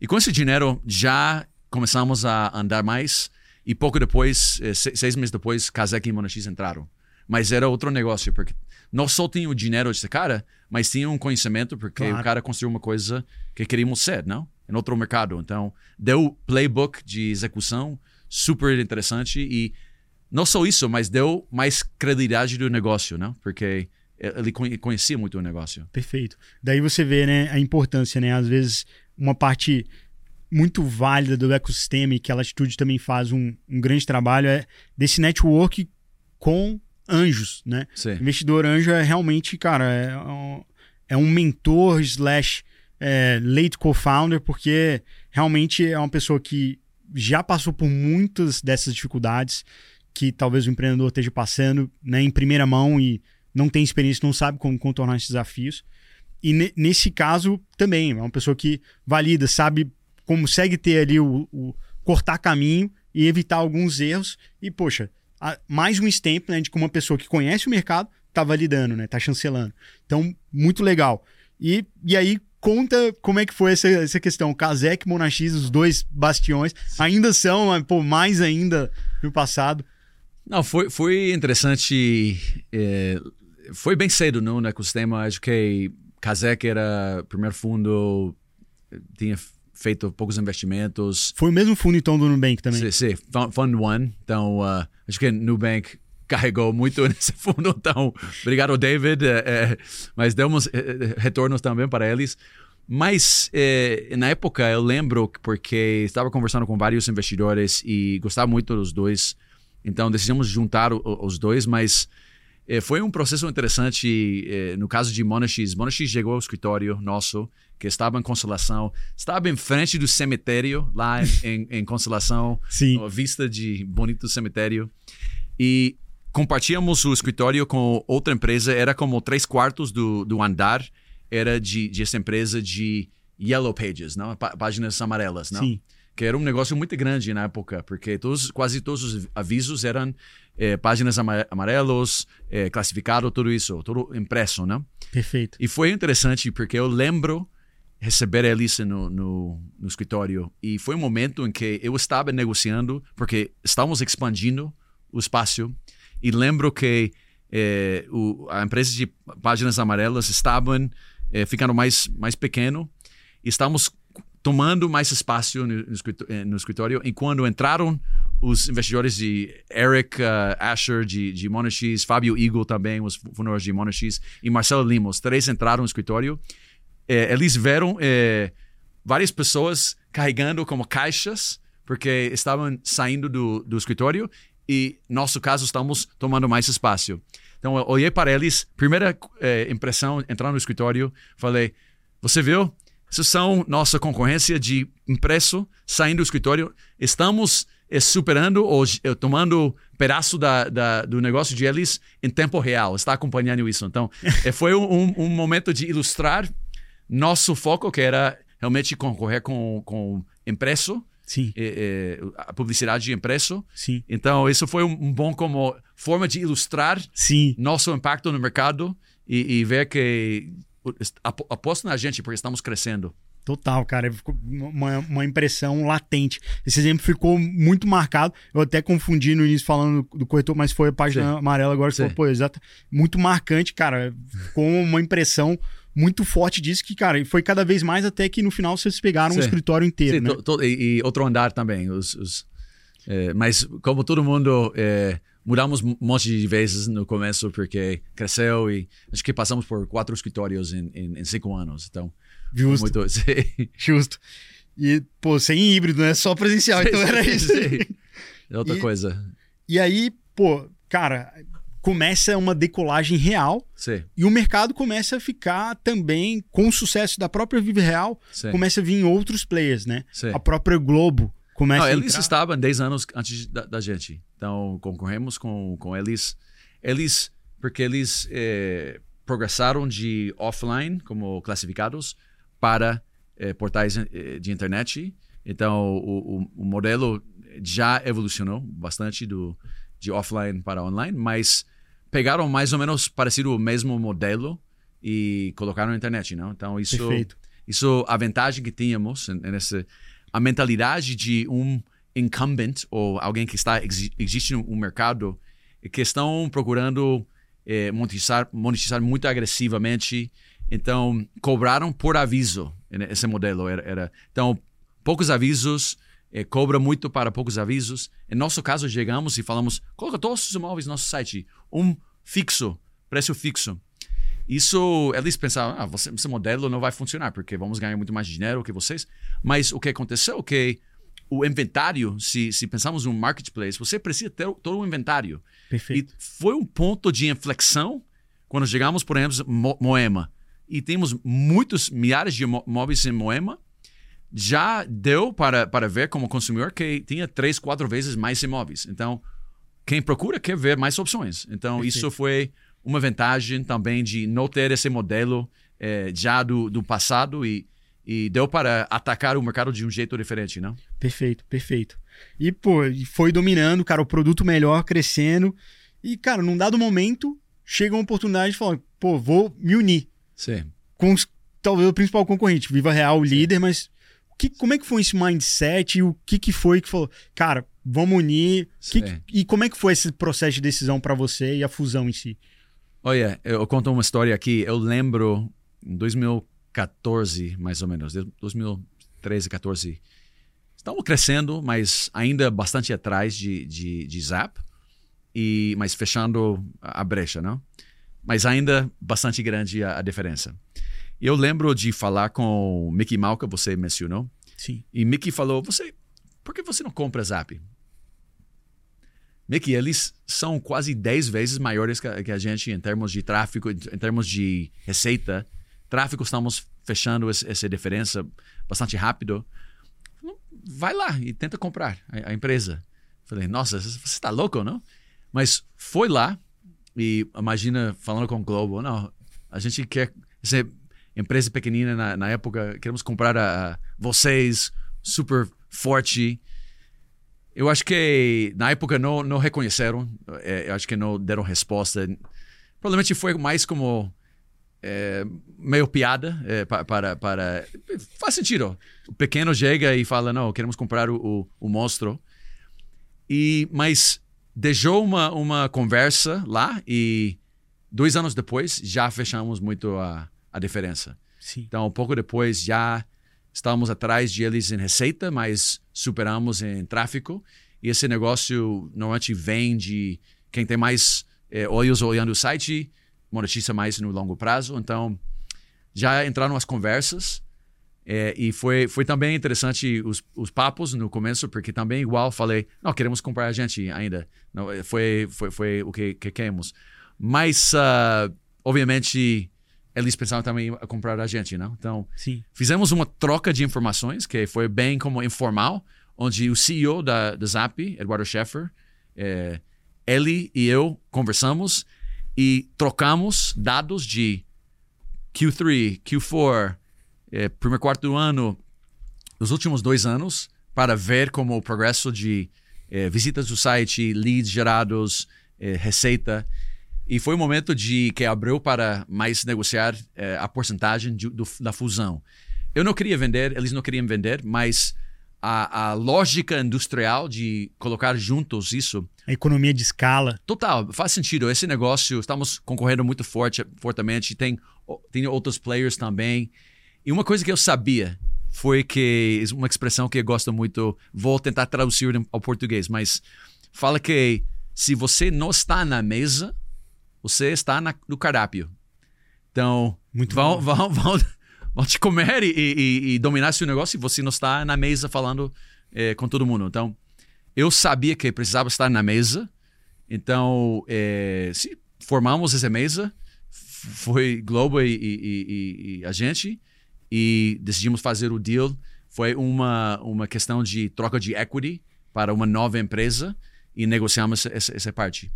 E com esse dinheiro, já começamos a andar mais. E pouco depois, eh, seis meses depois, Kazek e Monax entraram. Mas era outro negócio, porque não só tinha o dinheiro desse cara, mas tinha um conhecimento, porque claro. o cara construiu uma coisa que queríamos ser, não? Em outro mercado. Então, deu playbook de execução super interessante e não só isso, mas deu mais credibilidade do negócio, não? Porque ele conhecia muito o negócio. Perfeito. Daí você vê, né, a importância, né? Às vezes uma parte muito válida do ecossistema e que a Latitude também faz um, um grande trabalho é desse network com anjos, né? Sim. Investidor anjo é realmente, cara, é um, é um mentor slash é, late co-founder, porque realmente é uma pessoa que já passou por muitas dessas dificuldades que talvez o empreendedor esteja passando né, em primeira mão e não tem experiência, não sabe como contornar esses desafios. E nesse caso também, é uma pessoa que valida, sabe, consegue ter ali o, o cortar caminho e evitar alguns erros. E, poxa, mais um stamp né, de uma pessoa que conhece o mercado está validando, né? Tá chancelando. Então, muito legal. E, e aí, conta como é que foi essa, essa questão. Kazek Monax, os dois bastiões, ainda são, pô, mais ainda no passado. Não, foi, foi interessante. É, foi bem cedo no, ecossistema. Acho que Kazek era o primeiro fundo, tinha feito poucos investimentos. Foi o mesmo fundo então do Nubank também? Sim, sim Fund One. Então, uh, acho que Nubank [LAUGHS] carregou muito nesse fundo. Então, obrigado, David. É, é, mas demos é, retornos também para eles. Mas é, na época eu lembro porque estava conversando com vários investidores e gostava muito dos dois. Então decidimos juntar o, os dois, mas é, foi um processo interessante. É, no caso de Monash, Monash chegou ao escritório nosso que estava em Consolação, estava em frente do cemitério, lá em, [LAUGHS] em, Consolação, Sim. vista de bonito cemitério. E compartilhamos o escritório com outra empresa, era como três quartos do, do andar, era de, de essa empresa de Yellow Pages, não? páginas amarelas, não? Sim. Que era um negócio muito grande na época, porque todos, quase todos os avisos eram é, páginas amarelos, é, classificado, tudo isso, tudo impresso, não? Perfeito. E foi interessante porque eu lembro receber a Elisa no, no, no, escritório. E foi um momento em que eu estava negociando, porque estávamos expandindo o espaço. E lembro que eh, o, a empresa de páginas amarelas estavam eh, ficando mais, mais pequeno. E estávamos tomando mais espaço no, escritório, no escritório. E quando entraram os investidores de Eric uh, Asher, de, de Monax, Fábio Eagle também, os fundadores de Monax, e Marcelo Lima, os três entraram no escritório é, eles viram é, várias pessoas carregando como caixas, porque estavam saindo do, do escritório e, nosso caso, estamos tomando mais espaço. Então, eu olhei para eles, primeira é, impressão, entrar no escritório, falei: Você viu? Isso são nossa concorrência de impresso saindo do escritório. Estamos superando ou é, tomando pedaço da, da, do negócio de eles em tempo real, está acompanhando isso. Então, é, [LAUGHS] foi um, um momento de ilustrar nosso foco, que era realmente concorrer com, com impresso, Sim. é, é, a publicidade de impresso. Sim. Então, isso foi um, um, bom como forma de ilustrar Sim. nosso impacto no mercado e, e ver que aposto na gente porque estamos crescendo. Total, cara. Ficou uma, uma impressão latente. Esse exemplo ficou muito marcado. Eu até confundi no início falando do corretor, mas foi a página Sim. amarela agora. Você falou, pô, exato. Muito marcante, cara. Ficou uma impressão muito forte disso que, cara, foi cada vez mais até que no final vocês pegaram Sim. um escritório inteiro, Sim, né? To, to, e, e, outro andar também. Os, os é, mas como todo mundo... É, mudamos um monte de vezes no começo porque cresceu e acho que passamos por quatro escritórios em, em, em cinco anos. Então, Justo. Muito, [LAUGHS] Justo. E, pô, sem híbrido, né? Só presencial, então era isso. É outra e, coisa. E aí, pô, cara, começa uma decolagem real Sim. e o mercado começa a ficar também, com o sucesso da própria Vive Real, Sim. começa a vir outros players, né? Sim. A própria Globo começa Não, Eles estavam 10 anos antes da, da, gente. Então, concorremos com, com eles. Eles, porque eles é, progressaram de offline, como classificados, para é, portais eh, de internet. Então, o, o, o, modelo já evolucionou bastante do, de offline para online, mas pegaram mais ou menos parecido o mesmo modelo e colocaram na internet, não? Então, isso, Perfeito. isso a vantagem que tínhamos nessa a mentalidade de um incumbent ou alguém que está existe no mercado que estão procurando é, monetizar, monetizar muito agressivamente então, cobraram por aviso esse modelo. Era, era então, poucos avisos, eh, cobra muito para poucos avisos. Em nosso caso, chegamos e falamos: coloca todos os imóveis no nosso site, um fixo, preço fixo. Isso, eles pensavam, ah, você, esse modelo não vai funcionar, porque vamos ganhar muito mais dinheiro que vocês. Mas o que aconteceu é que o inventário, se, se pensarmos no marketplace, você precisa ter todo o inventário. Perfeito. E foi um ponto de inflexão quando chegamos, por exemplo, Moema e temos muitos milhares de imóveis em Moema, já deu para, para ver como consumidor que tinha três, quatro vezes mais imóveis. Então, quem procura quer ver mais opções. Então, Perfeito. isso foi uma vantagem também de não ter esse modelo é, já do, do passado e, e deu para atacar o mercado de um jeito diferente, não? Perfeito, perfeito. E, pô, foi dominando, cara, o produto melhor, crescendo. E, cara, num dado momento, chega uma oportunidade de falar, pô, vou me unir. Sim. Com talvez o principal concorrente, Viva Real, líder, mas que, como é que foi esse mindset e o que, que foi que falou, cara, vamos unir? Que, e como é que foi esse processo de decisão para você e a fusão em si? Olha, eu conto uma história aqui. Eu lembro em 2014, mais ou menos, 2013, 14. Estamos crescendo, mas ainda bastante atrás de, de, de Zap, e, mas fechando a brecha, não? mas ainda bastante grande a, a diferença. Eu lembro de falar com o Mickey Malka, você mencionou. Sim. E Mickey falou: "Você, por que você não compra Zap?" Mickey, eles são quase 10 vezes maiores que a gente em termos de tráfego, em termos de receita. Tráfego, estamos fechando essa diferença bastante rápido. Vai lá e tenta comprar a empresa. Falei, nossa, você está louco, não? Mas foi lá, e imagina falando com o Globo, não, a gente quer ser empresa pequenina na, na época, queremos comprar a, a vocês, super forte. Eu acho que na época não, não reconheceram, é, eu acho que não deram resposta. Provavelmente foi mais como é, meio piada é, para, para. Faz sentido. O pequeno chega e fala: não, queremos comprar o, o, o monstro. E, mas deixou uma, uma conversa lá e dois anos depois já fechamos muito a, a diferença. Sim. Então, pouco depois já estávamos atrás de eles em receita, mas superamos em tráfego. E esse negócio normalmente vem de quem tem mais é, olhos olhando o site, monetiza mais no longo prazo. Então, já entraram as conversas é, e foi, foi também interessante os, os papos no começo, porque também igual falei, não, queremos comprar a gente ainda. Não, é, foi, foi, foi o que, que queremos. Mas, uh, obviamente, eles pensavam também a comprar a gente, não? Então, Sim. fizemos uma troca de informações, que foi bem como informal, onde o CEO da, da Zap, Eduardo Scheffer, é, ele e eu conversamos e trocamos dados de Q3, Q4, é, primeiro quarto do ano, os últimos dois anos, para ver como o progresso de é, visitas do site, leads gerados, é, receita. E foi um momento de que abriu para mais negociar é, a porcentagem de, do, da fusão. Eu não queria vender, eles não queriam vender, mas a, a, lógica industrial de colocar juntos isso. A economia de escala. Total, faz sentido. Esse negócio, estamos concorrendo muito forte, fortemente, tem, tem outros players também. E uma coisa que eu sabia foi que, uma expressão que eu gosto muito, vou tentar traduzir ao português, mas fala que se você não está na mesa, você está na, no cardápio. Então, muito vão, vão, [LAUGHS] vão, vão te comer e, e, e, dominar seu negócio e você não está na mesa falando é, com todo mundo. Então, eu sabia que precisava estar na mesa. Então, é, se formamos essa mesa, foi Globo e, e, a gente, e decidimos fazer o deal. Foi uma, uma questão de troca de equity para uma nova empresa e negociamos essa, essa parte.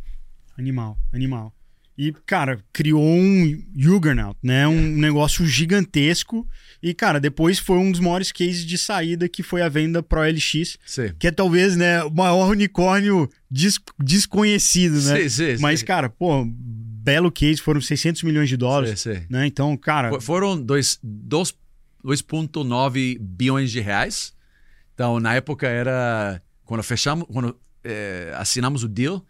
Animal, animal. E, cara, criou um Juggernaut, né? Um negócio gigantesco. E, cara, depois foi um dos maiores cases de saída que foi a venda pro LX. Sim. Que é talvez, né, o maior unicórnio des desconhecido, né? Sim, sim, Mas, sim. cara, pô, belo case, foram 600 milhões de dólares. Sim, sim. Né? Então, cara... Foram 2,9 bilhões de reais. Então, na época era... Quando fechamos... Quando é, assinamos o deal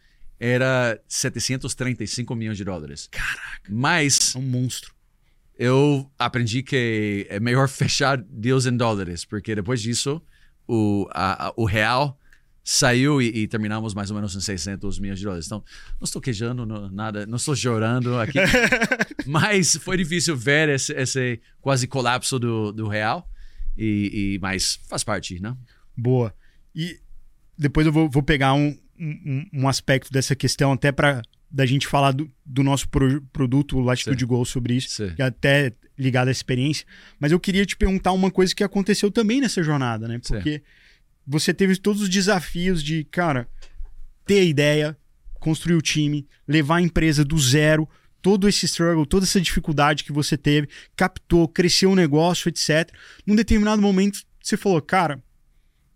era 735 milhões de dólares. Caraca. Mas. É um monstro. Eu aprendi que é melhor [LAUGHS] fechar deals em dólares, porque depois disso o, a, a, o real saiu e, e, terminamos mais ou menos em 600 milhões de dólares. Então, não estou quejando não, nada, não estou chorando aqui. [LAUGHS] mas foi difícil ver esse, esse quase colapso do, do real. E, e, mas faz parte, né? Boa. E depois eu vou, vou pegar um, um, um aspecto dessa questão, até para da gente falar do, do nosso pro, produto Latitude Gol sobre isso, Sim. é até ligado à experiência. Mas eu queria te perguntar uma coisa que aconteceu também nessa jornada, né? Porque Sim. você teve todos os desafios de, cara, ter a ideia, construir o time, levar a empresa do zero, todo esse struggle, toda essa dificuldade que você teve, captou, cresceu o negócio, etc. Num determinado momento, você falou, cara,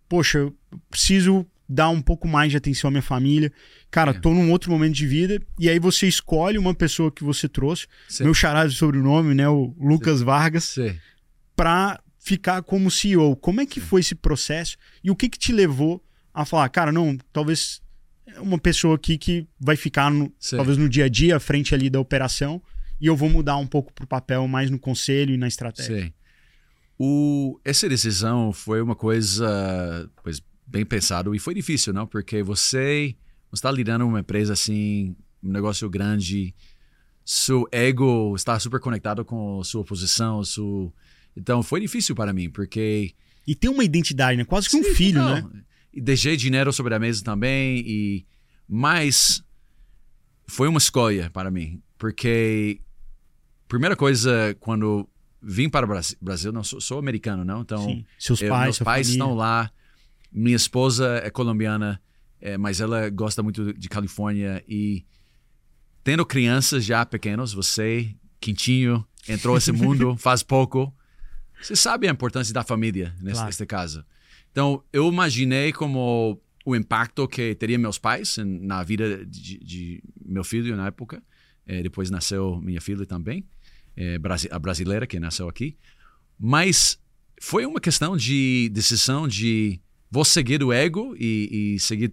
poxa, eu preciso dar um pouco mais de atenção à minha família. Cara, é. tô num outro momento de vida. E aí você escolhe uma pessoa que você trouxe, Sim. meu charado de sobrenome, né? O Lucas Sim. Vargas, Sim. pra ficar como CEO. Como é que foi esse processo? E o que que te levou a falar, cara, não, talvez uma pessoa aqui que vai ficar no, talvez no dia a dia, à frente ali da operação, e eu vou mudar um pouco pro papel mais no conselho e na estratégia. Sim. O, essa decisão foi uma coisa pois, bem pensado e foi difícil, não? Porque você está lidando com uma empresa assim, um negócio grande, seu ego está super conectado com sua posição, sua... então foi difícil para mim, porque e tem uma identidade, né? Quase que um Sim, filho, não. né? E deixei dinheiro sobre a mesa também e mas foi uma escolha para mim, porque primeira coisa quando vim para o Brasil, não sou, sou americano, não? Então, Sim. seus eu, pais, meus pais família. estão lá minha esposa é colombiana, é, mas ela gosta muito de Califórnia e tendo crianças já pequenos, você, Quintinho, entrou nesse [LAUGHS] mundo faz pouco, você sabe a importância da família nesse, claro. nesse caso. Então, eu imaginei como o impacto que teria meus pais na vida de, de meu filho na época. É, depois nasceu minha filha também, é, a brasileira que nasceu aqui. Mas foi uma questão de decisão de vou seguir o ego e, e seguir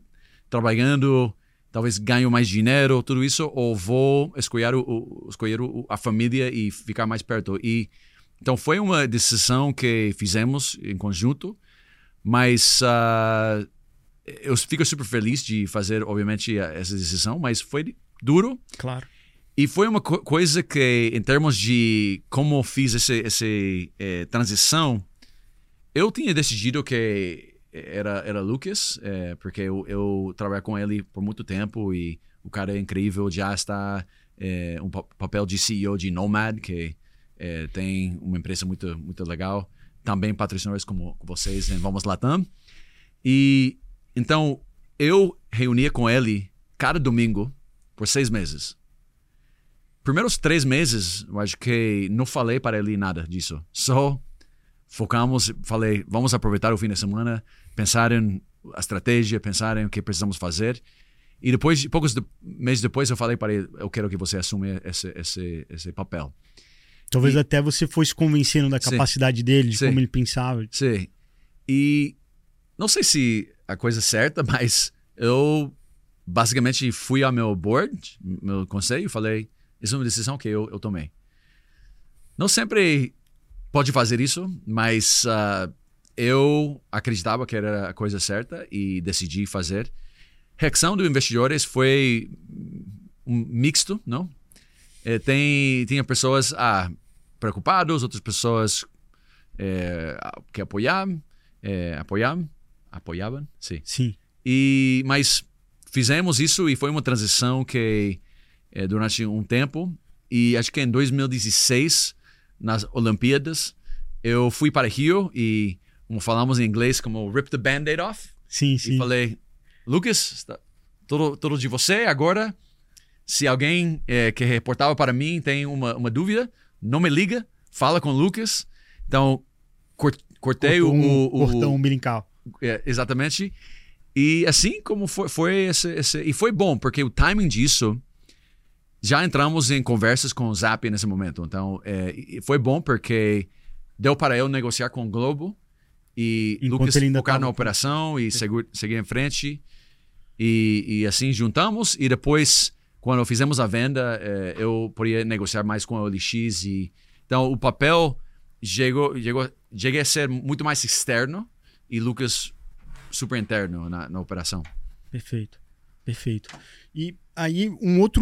trabalhando, talvez ganho mais dinheiro, tudo isso, ou vou escolher, o, o, escolher o, a família e ficar mais perto. E então foi uma decisão que fizemos em conjunto, mas uh, eu fico super feliz de fazer, obviamente, essa decisão, mas foi duro. Claro. E foi uma co coisa que, em termos de como fiz essa, essa eh, transição, eu tinha decidido que era, era Lucas, é, porque eu, eu trabalhei com ele por muito tempo e o cara é incrível, já está é, um papel de CEO de Nomad, que é, tem uma empresa muito, muito legal, também patrocinadores como vocês em Vamos Latam. E então eu reunia com ele cada domingo por seis meses. Primeiros três meses, eu acho que não falei para ele nada disso. Só focamos, falei, vamos aproveitar o fim de semana, pensar em a estratégia, pensar em o que precisamos fazer. E depois, poucos de, meses depois, eu falei para ele, eu quero que você assuma esse, esse, esse papel. Talvez E- até você fosse convencendo da Sim. capacidade dele, de Sim. como ele pensava. Sim. E não sei se a coisa é certa, [LAUGHS] mas eu basicamente fui ao meu board, meu conselho, e falei: Isso é uma decisão que eu, eu tomei. Não sempre pode fazer isso, mas ah, eu acreditava que era a coisa certa e decidi fazer. Reação dos investidores foi um mixto, não? Eh, tem tinha pessoas ah, preocupadas, outras pessoas eh, que apoiavam, eh, apoiavam, apoiavam, sim. Sim. E mas fizemos isso e foi uma transição que eh, durante um tempo e acho que em 2016 nas Olimpíadas eu fui para Rio e como falamos em inglês como rip the band-aid off Sim, e sim. falei Lucas está, tudo tudo de você agora se alguém eh, que reportava para mim tem uma, uma dúvida não me liga fala com o Lucas então cor- cortei Cortou o, um o, cordão umbilical. é, exatamente. E assim como foi, foi esse, esse- E foi bom, porque o timing disso. Já entramos em conversas com o Zap nesse momento. Então, é, e foi bom porque deu para eu negociar com o Globo e Enquanto Lucas ele ainda focar tava- na operação e seguir, seguir em frente. E, e assim juntamos. E depois, quando fizemos a venda, é, eu podia negociar mais com a OLX. E, então, o papel chegou, chegou, cheguei a ser muito mais externo e Lucas super interno na, na operação. Perfeito. Perfeito. E aí, um outro.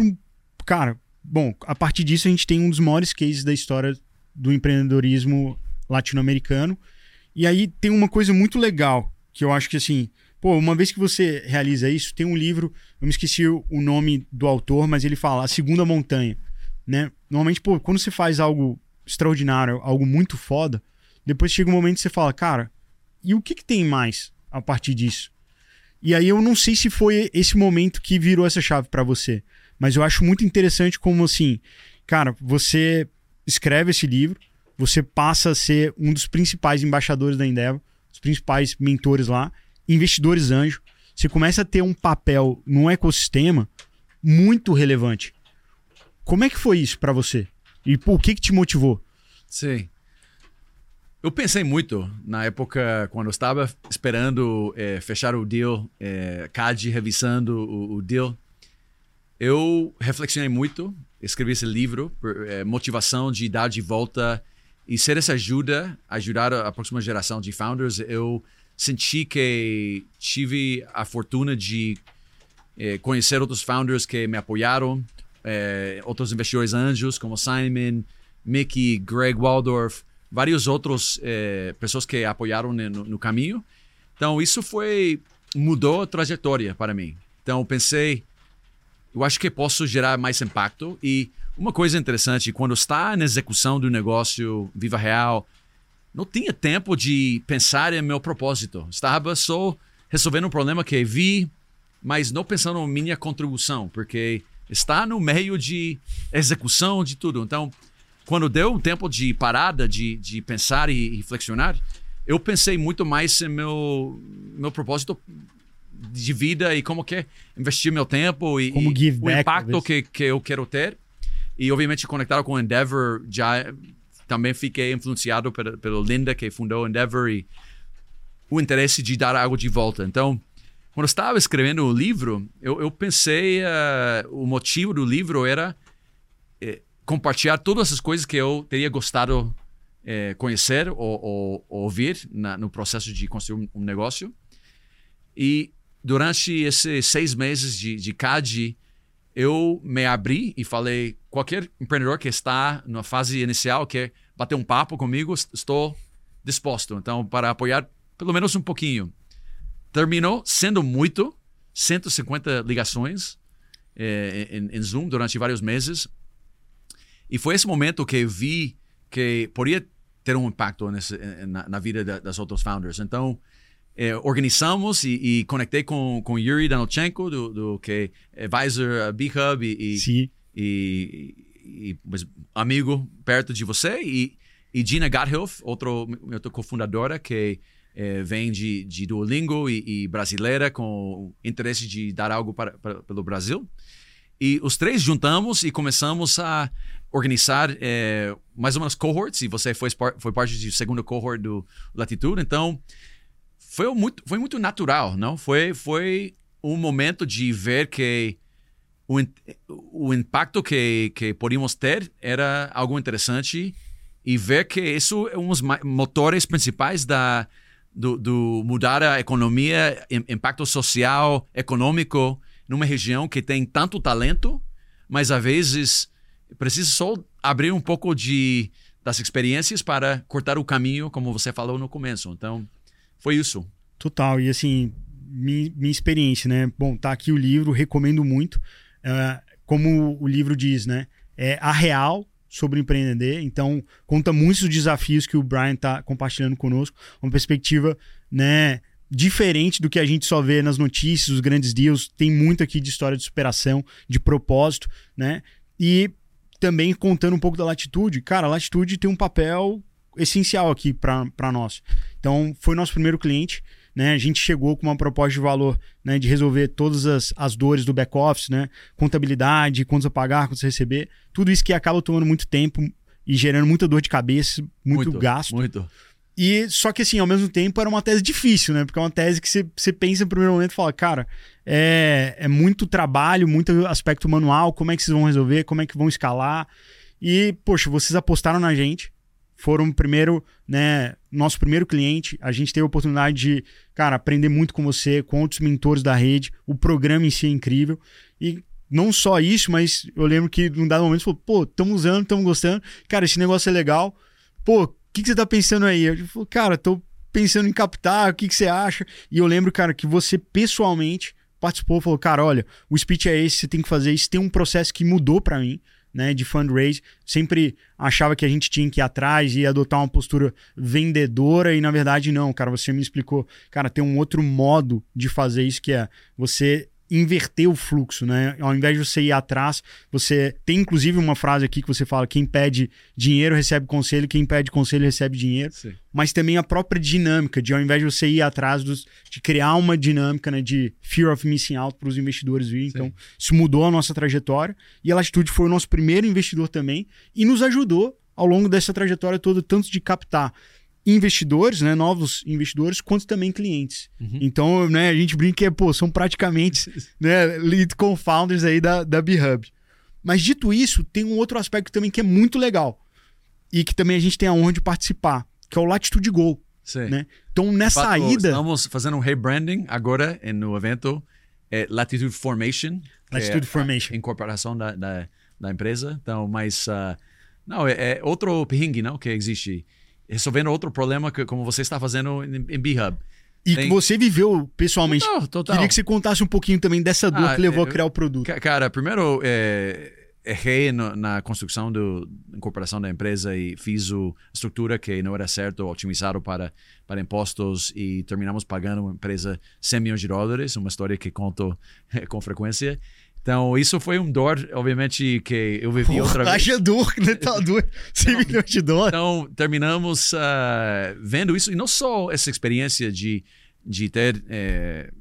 Cara, bom, a partir disso a gente tem um dos maiores cases da história do empreendedorismo latino-americano. E aí tem uma coisa muito legal, que eu acho que assim, pô, uma vez que você realiza isso, tem um livro, eu me esqueci o nome do autor, mas ele fala A Segunda Montanha, né? Normalmente, pô, quando você faz algo extraordinário, algo muito foda, depois chega um momento que você fala, cara, e o que, que tem mais a partir disso? E aí eu não sei se foi esse momento que virou essa chave pra você, mas eu acho muito interessante como assim, cara, você escreve esse livro, você passa a ser um dos principais embaixadores da Endeavor, os principais mentores lá, investidores anjo, você começa a ter um papel num ecossistema muito relevante. Como é que foi isso pra você? E por que que te motivou? Sim. Eu pensei muito na época quando eu estava esperando eh, fechar o deal, eh, CAD revisando o, o deal. Eu reflexionei muito, escrevi esse livro, por, eh, motivação de dar de volta e ser essa ajuda, ajudar a, próxima geração de founders. Eu senti que tive a fortuna de eh, conhecer outros founders que me apoiaram, eh, outros investidores anjos como Simon, Mickey, Greg Waldorf, vários outros eh, pessoas que apoiaram ne- no, no caminho. Então isso foi mudou a trajetória para mim. Então pensei, eu acho que posso gerar mais impacto e uma coisa interessante, quando está na execução do negócio Viva Real, não tinha tempo de pensar em meu propósito. Estava só resolvendo um problema que vi, mas não pensando em minha contribuição, porque está no meio de execução de tudo. Então, quando deu um tempo de parada, de, de pensar e reflexionar, eu pensei muito mais em meu, meu propósito de vida e como que é investir meu tempo e, e o impacto que, que eu quero ter. E, obviamente, conectado com Endeavor, já também fiquei influenciado pelo, pelo Linda, que fundou Endeavor, e o interesse de dar algo de volta. Então, quando eu estava escrevendo o livro, eu, eu pensei, eh, o motivo do livro era eh, compartilhar todas essas coisas que eu teria gostado eh, conhecer ou, ou- ou ouvir na- no processo de construir um negócio. E durante esses seis meses de, de CAD, eu me abri e falei: qualquer empreendedor que está na fase inicial, quer bater um papo comigo, est- estou disposto. Então, para apoiar pelo menos um pouquinho. Terminou sendo muito 150 ligações eh, em, em Zoom durante vários meses. E foi esse momento que eu vi que poderia ter um impacto nesse, na, na vida da- das outras founders. Então, é, organizamos e, e, conectei com, com Yuri Danochenko, do, do que é advisor B-Hub e, Sim. E, e, amigo perto de você. E, e Gina Gathoff, outro, outra cofundadora que é, vem de, de Duolingo e, e, brasileira com interesse de dar algo para, para, pelo Brasil. E os três juntamos e começamos a organizar é, mais ou menos cohorts. E você foi, foi parte do segundo cohort do Latitude. Então, foi muito, foi muito natural, não? Foi, foi um momento de ver que o, o impacto que, que podíamos ter era algo interessante e ver que isso é um dos motores principais da do, do, mudar a economia, impacto social, econômico numa região que tem tanto talento, mas às vezes precisa só abrir um pouco de das experiências para cortar o caminho, como você falou no começo. Então, foi isso. Total. E assim, minha, minha experiência, né? Bom, tá aqui o livro, recomendo muito. Uh, como o livro diz, né? É a real sobre empreender. Então, conta muitos desafios que o Brian está compartilhando conosco, uma perspectiva, né, diferente do que a gente só vê nas notícias, os grandes deals. Tem muito aqui de história de superação, de propósito, né? E também contando um pouco da Latitude. Cara, a Latitude tem um papel essencial aqui para nós. Então, foi nosso primeiro cliente. Né, a gente chegou com uma proposta de valor né, de resolver todas as, as dores do back-office, né, contabilidade, quantos a pagar, quantos a receber, tudo isso que acaba tomando muito tempo e gerando muita dor de cabeça, muito, muito gasto. Muito. E só que assim, ao mesmo tempo era uma tese difícil, né? Porque é uma tese que você, você pensa no primeiro momento e fala, cara, é, é muito trabalho, muito aspecto manual, como é que vocês vão resolver, como é que vão escalar. E, poxa, vocês apostaram na gente, foram primeiro, né, nosso primeiro cliente. A gente teve a oportunidade de, cara, aprender muito com você, com outros mentores da rede. O programa em si é incrível. E não só isso, mas eu lembro que num dado momento você falou, pô, estamos usando, estamos gostando. Cara, esse negócio é legal. Pô, o que, que você tá pensando aí? Eu falei, cara, tô pensando em captar, o que, que você acha? E eu lembro, cara, que você pessoalmente participou, falou, cara, olha, o speech é esse, você tem que fazer isso. Tem um processo que mudou para mim né, de fundraise, sempre achava que a gente tinha que ir atrás e adotar uma postura vendedora e na verdade não, cara, você me explicou, cara, tem um outro modo de fazer isso que é você inverter o fluxo, né? Ao invés de você ir atrás, você tem inclusive uma frase aqui que você fala: quem pede dinheiro recebe conselho, quem pede conselho recebe dinheiro. Sim. Mas também a própria dinâmica de ao invés de você ir atrás dos, de criar uma dinâmica né, de fear of missing out para os investidores virem. Então, isso mudou a nossa trajetória e a Latitude foi o nosso primeiro investidor também e nos ajudou ao longo dessa trajetória toda, tanto de captar investidores, né, novos investidores, quanto também clientes. Uhum. Então, né, a gente brinca que pô, são praticamente [LAUGHS] né, lead co-founders aí da, da B-Hub. Mas dito isso, tem um outro aspecto também que é muito legal e que também a gente tem a honra de participar, que é o Latitude Go. Sim. Né? Então, nessa Fato, ida... Estamos fazendo um rebranding agora no evento é Latitude Formation. Latitude é Formation. A incorporação da, da, da, empresa. Então, mas... Uh, não, é, é outro perrengue, não, que existe resolvendo outro problema que, como você está fazendo em, em B-Hub. E Tem... que você viveu pessoalmente. Total, total. Queria que você contasse um pouquinho também dessa dor ah, que levou é, a criar o produto. Cara, primeiro, é, errei no, na construção da incorporação da empresa e fiz a estrutura que não era certo, otimizado para, para impostos e terminamos pagando uma empresa 100 milhões de dólares, uma história que conto [LAUGHS] com frequência. Então, isso foi um dor, obviamente, que eu vivi Porra, outra vez. Haja dor, né? Tá [LAUGHS] dor, 100 milhões de dólares. Então, terminamos uh, vendo isso, e não só essa experiência de, de ter é,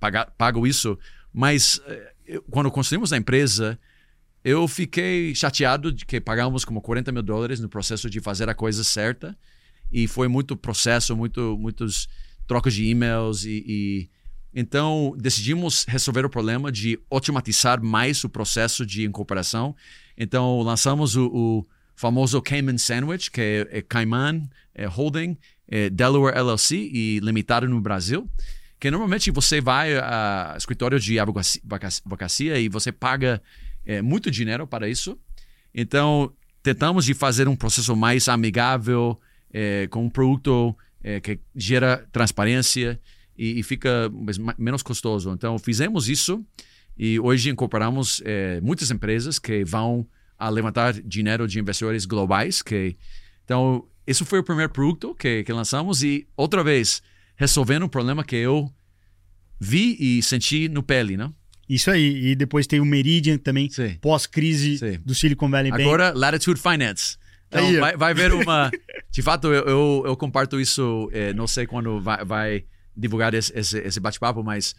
pagar, pago isso, mas uh, quando construímos a empresa, eu fiquei chateado de que pagamos como 40 mil dólares no processo de fazer a coisa certa, e foi muito processo, muito, muitos trocas de e-mails e, e então, decidimos resolver o problema de otimizar mais o processo de incorporação. Então, lançamos o, o famoso Cayman Sandwich, que é, é Cayman é Holding, é Delaware LLC e limitado no Brasil. Que normalmente você vai a escritório de advocacia e você paga é, muito dinheiro para isso. Então, tentamos de fazer um processo mais amigável, é, com um produto é, que gera transparência e, e fica menos custoso. Então, fizemos isso e hoje incorporamos é, muitas empresas que vão a levantar dinheiro de investidores globais. Que, então, esse foi o primeiro produto que, que lançamos e, outra vez, resolvendo um problema que eu vi e senti no pele, né? Isso aí. E depois tem o Meridian também, pós-crise do Silicon Valley Bank. Agora, Latitude Finance. Então, Aí, vai, vai ver uma. [LAUGHS] De fato, eu, eu, eu comparto isso. eh, não sei quando vai, vai divulgar esse, esse, esse bate-papo, mas.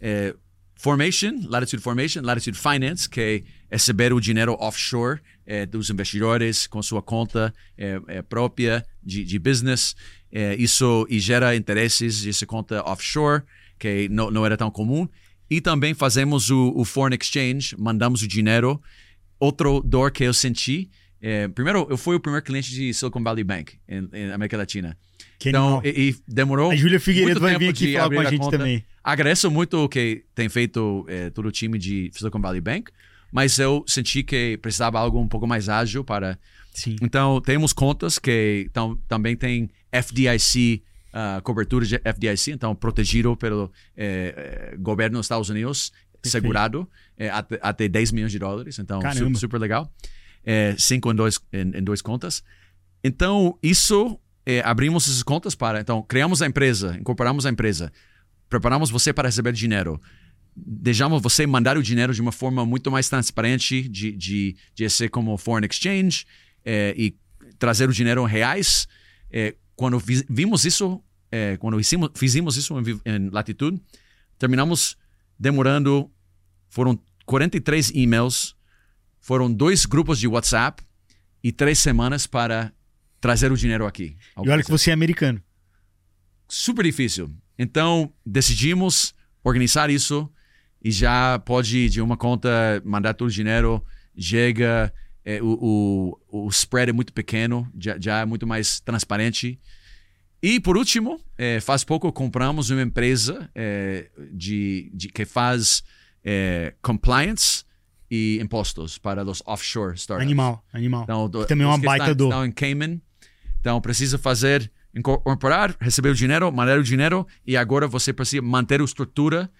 eh, formation, Latitude Formation, Latitude Finance, que é receber o dinheiro offshore eh, dos investidores com sua conta eh, eh, própria de, de business. Eh, isso e gera interesses dessa conta offshore, que não, não era tão comum. E também fazemos o, o foreign exchange, mandamos o dinheiro outro dor que eu senti. é, primeiro, eu fui o primeiro cliente de Silicon Valley Bank em América Latina. Que então, e, e demorou. A Júlia Figueiredo muito vai vir aqui falar com a gente conta. também. Agradeço muito o que tem feito é, todo o time de Silicon Valley Bank, mas eu senti que precisava algo um pouco mais ágil para. Sim. Então, temos contas que tam, também tem FDIC, ah, cobertura de FDIC, então protegido pelo eh, eh, governo dos Estados Unidos, segurado eh, até, até 10 milhões de dólares, então super, super legal. Eh, cinco em dois, em, em dois contas. Então, isso, eh, abrimos essas contas para. Então, criamos a empresa, incorporamos a empresa, preparamos você para receber dinheiro. Deixamos você mandar o dinheiro de uma forma muito mais transparente, de, de, de ser como foreign exchange eh, e trazer o dinheiro em reais. Eh, quando vi- vimos isso, quando fizemos isso em, em Latitude, terminamos demorando. Foram 43 e-mails, foram dois grupos de WhatsApp e três semanas para trazer o dinheiro aqui. E olha que você é americano. Super difícil. Então, decidimos organizar isso e já pode, de uma conta, mandar todo o dinheiro. Chega, é, o, o, o spread é muito pequeno, já, já é muito mais transparente. E, por último, é, faz pouco compramos uma empresa é, de, de, que faz é, compliance e impostos para os offshore startups. Animal, animal. Então, do- também é uma baita estão, dor. estão em Cayman. Então, precisa fazer, incorporar, receber o dinheiro, mandar o dinheiro e agora você precisa manter a estrutura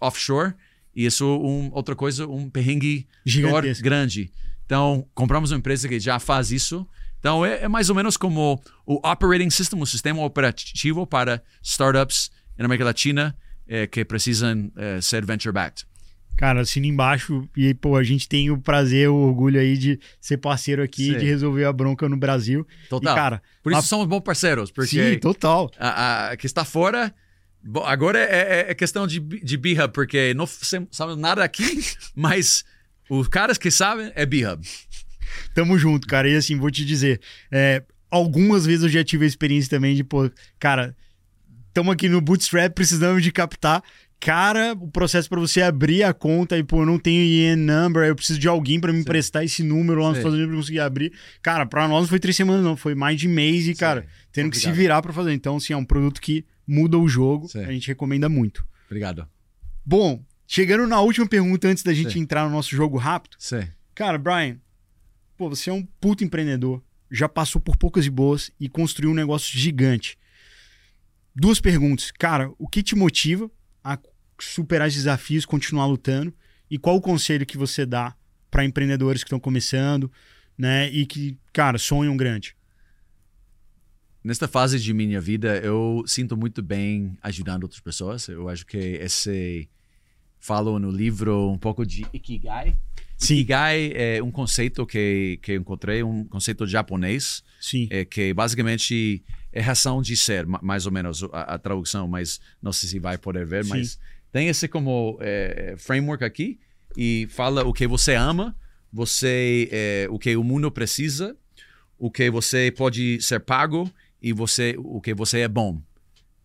offshore. E isso um, outra coisa, um perrengue Gigantesco. grande. Então, compramos uma empresa que já faz isso. Então, é, é mais ou menos como o operating system, o sistema operativo para startups na América Latina eh, que precisam eh, ser venture-backed. Cara, assina embaixo e, pô, a gente tem o prazer, o orgulho aí de ser parceiro aqui, Sim. de resolver a bronca no Brasil. Total. E, cara, Por isso a- somos bons parceiros, porque sim, total. a, a que está fora. Bom, agora é, é- é questão de, de B-Hub, porque não sabemos nada aqui, [LAUGHS] mas os caras que sabem é B-Hub. Tamo junto, cara. E assim, vou te dizer, é, algumas vezes eu já tive a experiência também de, pô, cara, tamo aqui no Bootstrap, precisamos de captar. Cara, o processo pra você abrir a conta e, pô, eu não tenho IN number, eu preciso de alguém pra me emprestar esse número lá nos Sim. Estados Unidos pra conseguir abrir. Cara, pra nós não foi três semanas, não, foi mais de mês e, cara, tendo que se Obrigado. virar pra fazer. Então, assim, é um produto que muda o jogo, Sim. a gente recomenda muito. Obrigado. Bom, chegando na última pergunta antes da gente Sim. entrar no nosso jogo rápido. Sim. Cara, Brian, pô, você é um puto empreendedor, já passou por poucas e boas e construiu um negócio gigante. Duas perguntas. Cara, o que te motiva superar os desafios, continuar lutando? E qual o conselho que você dá para empreendedores que estão começando, né? E que, cara, sonham grande? Nesta fase de minha vida, eu sinto muito bem ajudando outras pessoas. Eu acho que esse. Falo no livro um pouco de Ikigai. Sim, Ikigai é um conceito que, que encontrei, um conceito japonês. sim. é que basicamente é razão de ser, ma- mais ou menos a, a tradução, mas não sei se vai poder ver, Sim. mas tem esse como é, framework aqui e fala o que você ama, você é, o que o mundo precisa, o que você pode ser pago e você o que você é bom.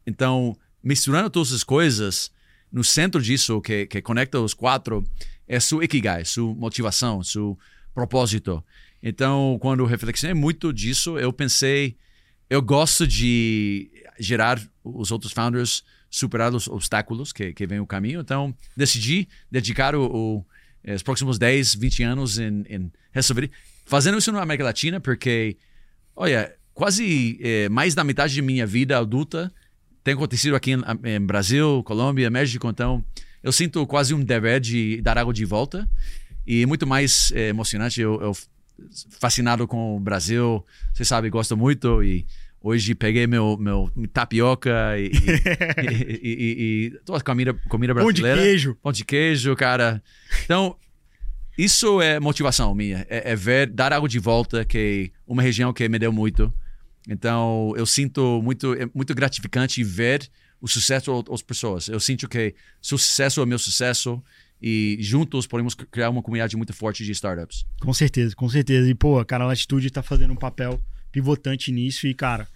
Então, misturando todas as coisas, no centro disso, que, que conecta os quatro, é sua ikigai, sua motivação, seu propósito. Então, quando reflexionei muito disso, eu pensei, eu gosto de gerar os outros founders superar os obstáculos que, que vem o caminho. Então, decidi dedicar o, o- os próximos 10, 20 anos em, em resolver, fazendo isso na América Latina, porque, olha, quase eh, mais da metade de minha vida adulta tem acontecido aqui em, em Brasil, Colômbia, México, então eu sinto quase um dever de dar algo de volta e muito mais eh, emocionante. Eu, eu fascinado com o Brasil, você sabe, gosto muito e Hoje peguei meu, meu tapioca e, e, [LAUGHS] e, e, e comida, comida Pão de brasileira. queijo. Pão de queijo, cara. Então, isso é motivação minha. É, é ver, dar algo de volta, que uma região que me deu muito. Então, eu sinto muito, é muito gratificante ver o sucesso das pessoas. Eu sinto que seu sucesso é meu sucesso e juntos podemos criar uma comunidade muito forte de startups. Com certeza, com certeza. E, pô, cara, a Latitude tá fazendo um papel pivotante nisso. E, cara,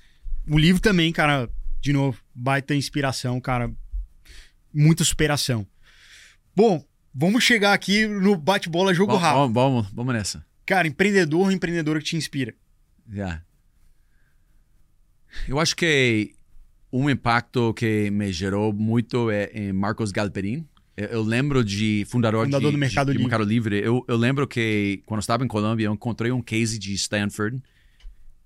o livro também, cara, de novo, baita inspiração, cara. Muita superação. Bom, vamos chegar aqui no bate-bola jogo Vamos, rápido. vamos, vamos, nessa. Cara, empreendedor ou empreendedora que te inspira? Yeah. Eu acho que um impacto que me gerou muito é em Marcos Galperin. Eu, lembro de fundador, Fundador de, do Mercado de, de Livre. Mercado Livre. Eu, eu lembro que quando eu estava em Colômbia, eu encontrei um case de Stanford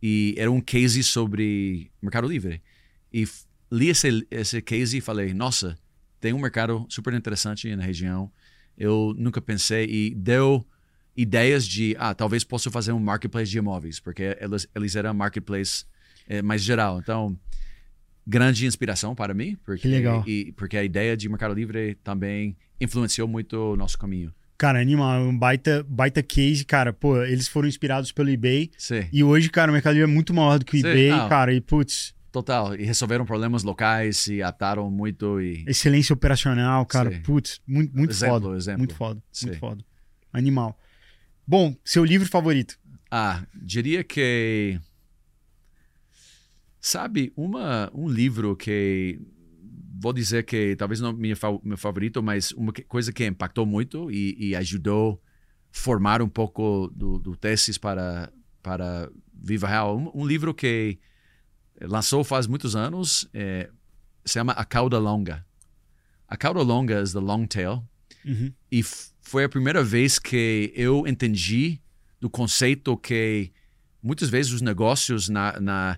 e era um case sobre Mercado Livre. E li esse, esse case e falei, nossa, tem um mercado super interessante na região. Eu nunca pensei e deu ideias de, ah, talvez possa fazer um marketplace de imóveis, porque eles, eles eram marketplace eh, mais geral. Então, grande inspiração para mim, porque, Que legal. E, porque a ideia de Mercado Livre também influenciou muito o nosso caminho. Cara, animal, um baita, baita case, cara. Pô, eles foram inspirados pelo eBay. Sim, E hoje, cara, o Mercado Livre é muito maior do que o Sim, eBay, não. cara. E, putz, total. E resolveram problemas locais e ataram muito e... excelência operacional, cara. Sim. Putz, muito, muito Exemplo, foda. exemplo. Muito foda, Sim. muito foda. Animal. Bom, seu livro favorito? Ah, diria que. Sabe, uma, um livro que. Vou dizer que talvez não minha, fa- meu favorito, mas uma coisa que impactou muito e, e ajudou formar um pouco do, do tesis para, para Viva Real. Um, um livro que lançou faz muitos anos, é, se chama A Cauda Longa. A Cauda Longa is the long tail. Uhum. E foi a primeira vez que eu entendi do conceito que muitas vezes os negócios na, na-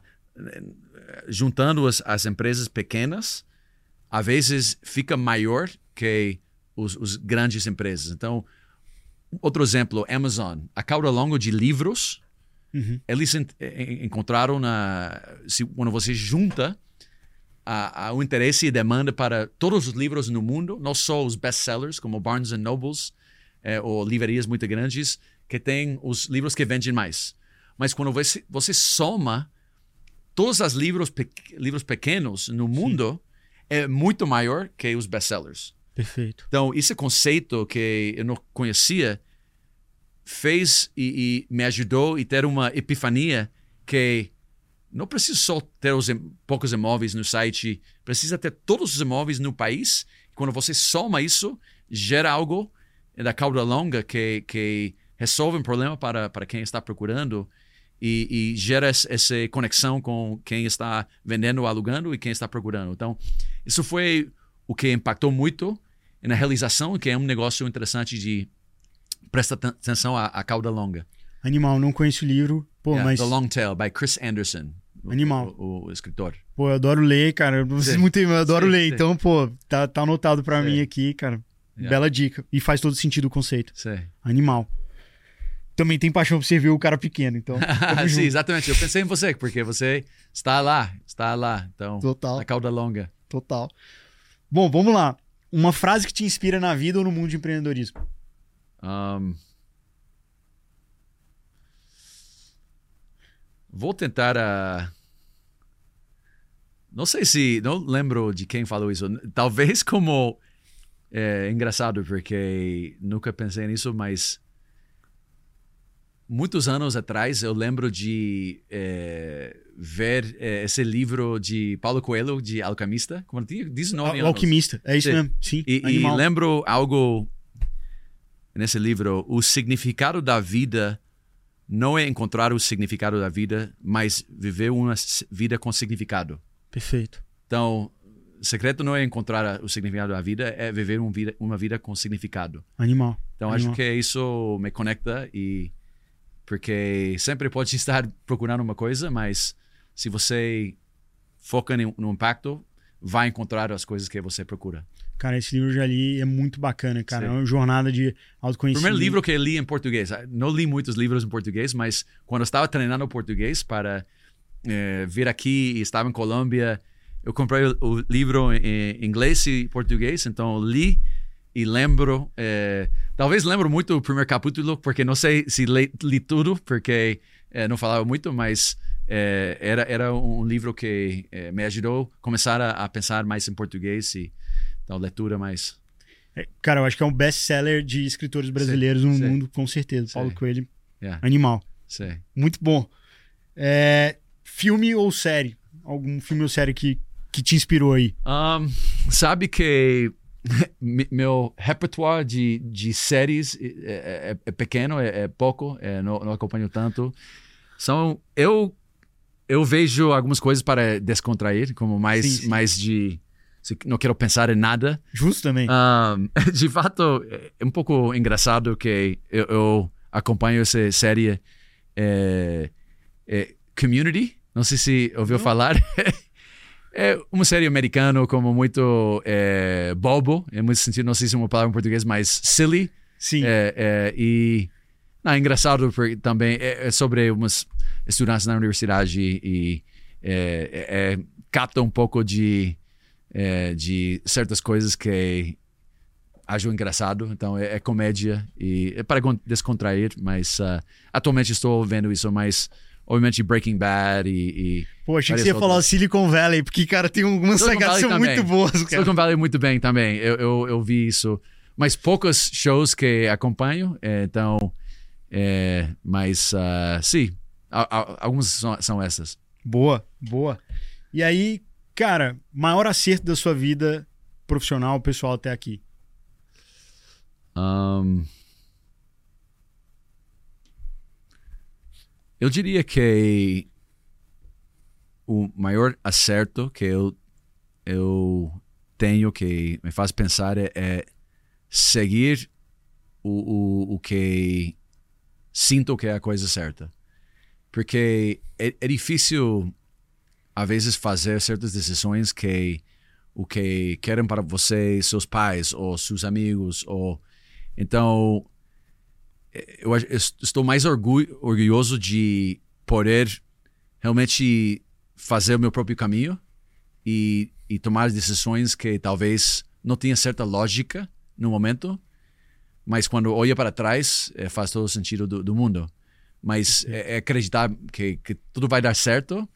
juntando as, as empresas pequenas às vezes fica maior que os, os grandes empresas. Então, outro exemplo, Amazon, a cauda longa de livros, Uhum. eles en- en- encontraram na se quando você junta a, a, o interesse e demanda para todos os livros no mundo, não só os best-sellers como Barnes and Nobles eh, ou livrarias muito grandes que têm os livros que vendem mais. Mas quando você, você soma todos os livros, pe- livros pequenos no mundo, é muito maior que os best-sellers. Perfeito. Então, esse conceito que eu não conhecia fez e, e me ajudou a ter uma epifania que não precisa só ter os poucos imóveis no site, precisa ter todos os imóveis no país. Quando você soma isso, gera algo da cauda longa que, que resolve um problema para, para quem está procurando e, e gera essa conexão com quem está vendendo alugando e quem está procurando. Então, isso foi o que impactou muito na realização, que é um negócio interessante de prestar aten- atenção à, à cauda longa. Animal, não conheço o livro. Pô, Yeah, mas The Long Tail, by Chris Anderson. o- Animal. O, o escritor. pô, eu adoro ler, cara. Sim. muito, eu adoro Sim, ler. sim. Então, pô, tá, tá anotado pra Sim. mim aqui, cara. Yeah. Bela dica. E faz todo sentido o conceito. Sim. Animal. Também tem paixão por servir o cara pequeno, então. [LAUGHS] Sim, exatamente. Eu pensei em você, porque você está lá, está lá. Então, Total, a cauda longa. Total. Bom, vamos lá. Uma frase que te inspira na vida ou no mundo de empreendedorismo. Um, vou tentar a. Não sei se. Não lembro de quem falou isso. Talvez como. É engraçado, porque nunca pensei nisso, mas. Muitos anos atrás, eu lembro de é, ver é, esse livro de Paulo Coelho, de Alquimista, tinha 19 O anos. alquimista, é isso Sim. mesmo. Sim, E, e lembro algo nesse livro: o significado da vida não é encontrar o significado da vida, mas viver uma vida com significado. Perfeito. Então, o segredo não é encontrar o significado da vida, é viver uma vida, uma vida com significado. Animal. Então, Animal. acho que isso me conecta e porque sempre pode [LAUGHS] estar procurando uma coisa, mas se você foca no, impacto, vai encontrar as coisas que você procura. Cara, esse livro já li, é muito bacana, cara. Sim. É uma jornada de autoconhecimento. Primeiro livro que eu li em português. Não li muitos livros em português, mas quando eu estava treinando português para é, vir aqui e estava em Colômbia, eu comprei o, o livro em inglês e português, então li e lembro, é, talvez lembro muito o primeiro capítulo, porque não sei se li, li tudo, porque é, não falava muito, mas é, era, era um livro que é, me ajudou a começar a, a, pensar mais em português e então, leitura mais. É, cara, eu acho que é um best-seller de escritores brasileiros no mundo, com certeza. Paulo Coelho, yeah. animal. Sim. Muito bom. É, filme ou série? Algum filme ou série que, que te inspirou aí? Um, sabe que [LAUGHS] meu repertoire de, de séries é, é, é pequeno, é, é pouco, é, não, não, acompanho tanto. São eu eu vejo algumas coisas para descontrair, como mais sim, sim. mais de não quero pensar em nada. Justo também. Um, [LAUGHS] de fato, é um pouco engraçado que eu, eu acompanho essa série é, é Community. Não sei se ouviu falar. [LAUGHS] É uma série americana como muito é, bobo, em muito sentido, não sei se é uma palavra em português, mas silly. Sim. É, é, e não, é engraçado também é, é, sobre umas estudantes na universidade e é, é, capta um pouco de, de certas coisas que acho engraçado. Então é, comédia e é para descontrair, mas uh, atualmente estou vendo isso mais obviamente Breaking Bad e. e Pô, achei que você ia falar Silicon Valley, porque, cara, tem algumas sagas muito boas, cara. Silicon Valley muito bem também. Eu, eu, eu vi isso. Mas poucos shows que acompanho, é, então. É, mas, uh, sim, algumas são, são essas. Boa, boa. E aí, cara, maior acerto da sua vida profissional, pessoal, até aqui? Um, Eu diria que o maior acerto que eu, eu tenho que me faz pensar é, é seguir o, o, o que sinto que é a coisa certa. Porque é, é difícil, às vezes, fazer certas decisões que o que querem para você, seus pais ou seus amigos. ou Então, eu, estou mais orgulho, orgulhoso de poder realmente fazer o meu próprio caminho e, e tomar decisões que talvez não tenha certa lógica no momento, mas quando olha para trás, é, faz todo o sentido do, do mundo. Mas é, é acreditar que, que, tudo vai dar certo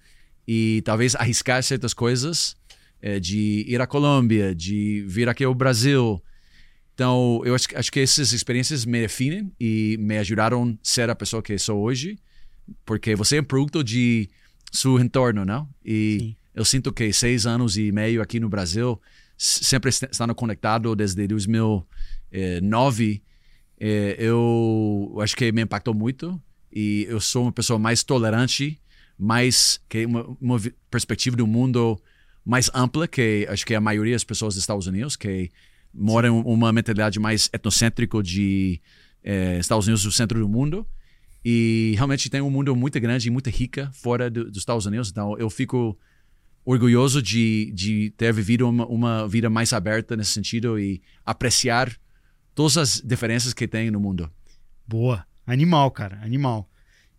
e talvez arriscar certas coisas, é, de ir à Colômbia, de vir aqui ao Brasil. Então, eu acho, acho que essas experiências me definem e me ajudaram a ser a pessoa que sou hoje, porque você é um produto de seu entorno, não? E Sim. eu sinto que seis anos e meio aqui no Brasil, sempre estando conectado desde 2000 é, 9, é, eu acho que me impactou muito e eu sou uma pessoa mais tolerante, mais que é uma, uma perspectiva do mundo mais ampla que acho que a maioria das pessoas dos Estados Unidos que moram uma mentalidade mais etnocêntrica de eh, Estados Unidos o centro do mundo. E realmente tem um mundo muito grande e muito rica fora do, dos Estados Unidos. Então eu fico orgulhoso de, de ter vivido uma, uma vida mais aberta nesse sentido e apreciar todas as diferenças que tem no mundo. Boa. Animal, cara. Animal.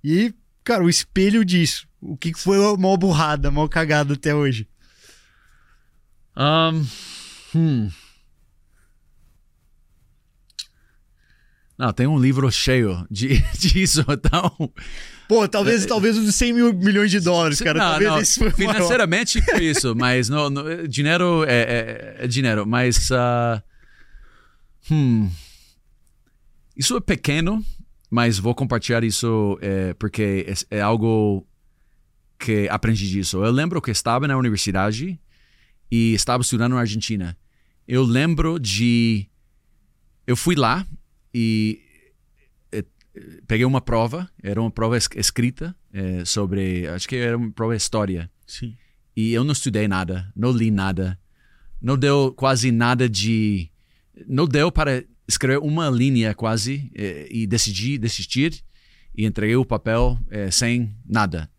E, cara, o espelho disso. O que foi a maior burrada, a maior cagada até hoje? Um, hmm. Não, tem um livro cheio de, [LAUGHS] disso, então. Pô, talvez, é, talvez uns 100 mil milhões de dólares, cara. Não, talvez não, esse foi financeiramente isso, mas no, no, dinheiro é, é, é, dinheiro. Mas. Uh, hum, isso é pequeno, mas vou compartilhar isso é, porque é, é algo que aprendi disso. Eu lembro que estava na universidade e estava estudando na Argentina. Eu lembro de. Eu fui lá e é, peguei uma prova, era uma prova escrita é, sobre, acho que era uma prova de história. Sim. E eu não estudei nada, não li nada, não deu quase nada de, não deu para escrever uma linha quase é, e decidi desistir e entreguei o papel é, sem nada.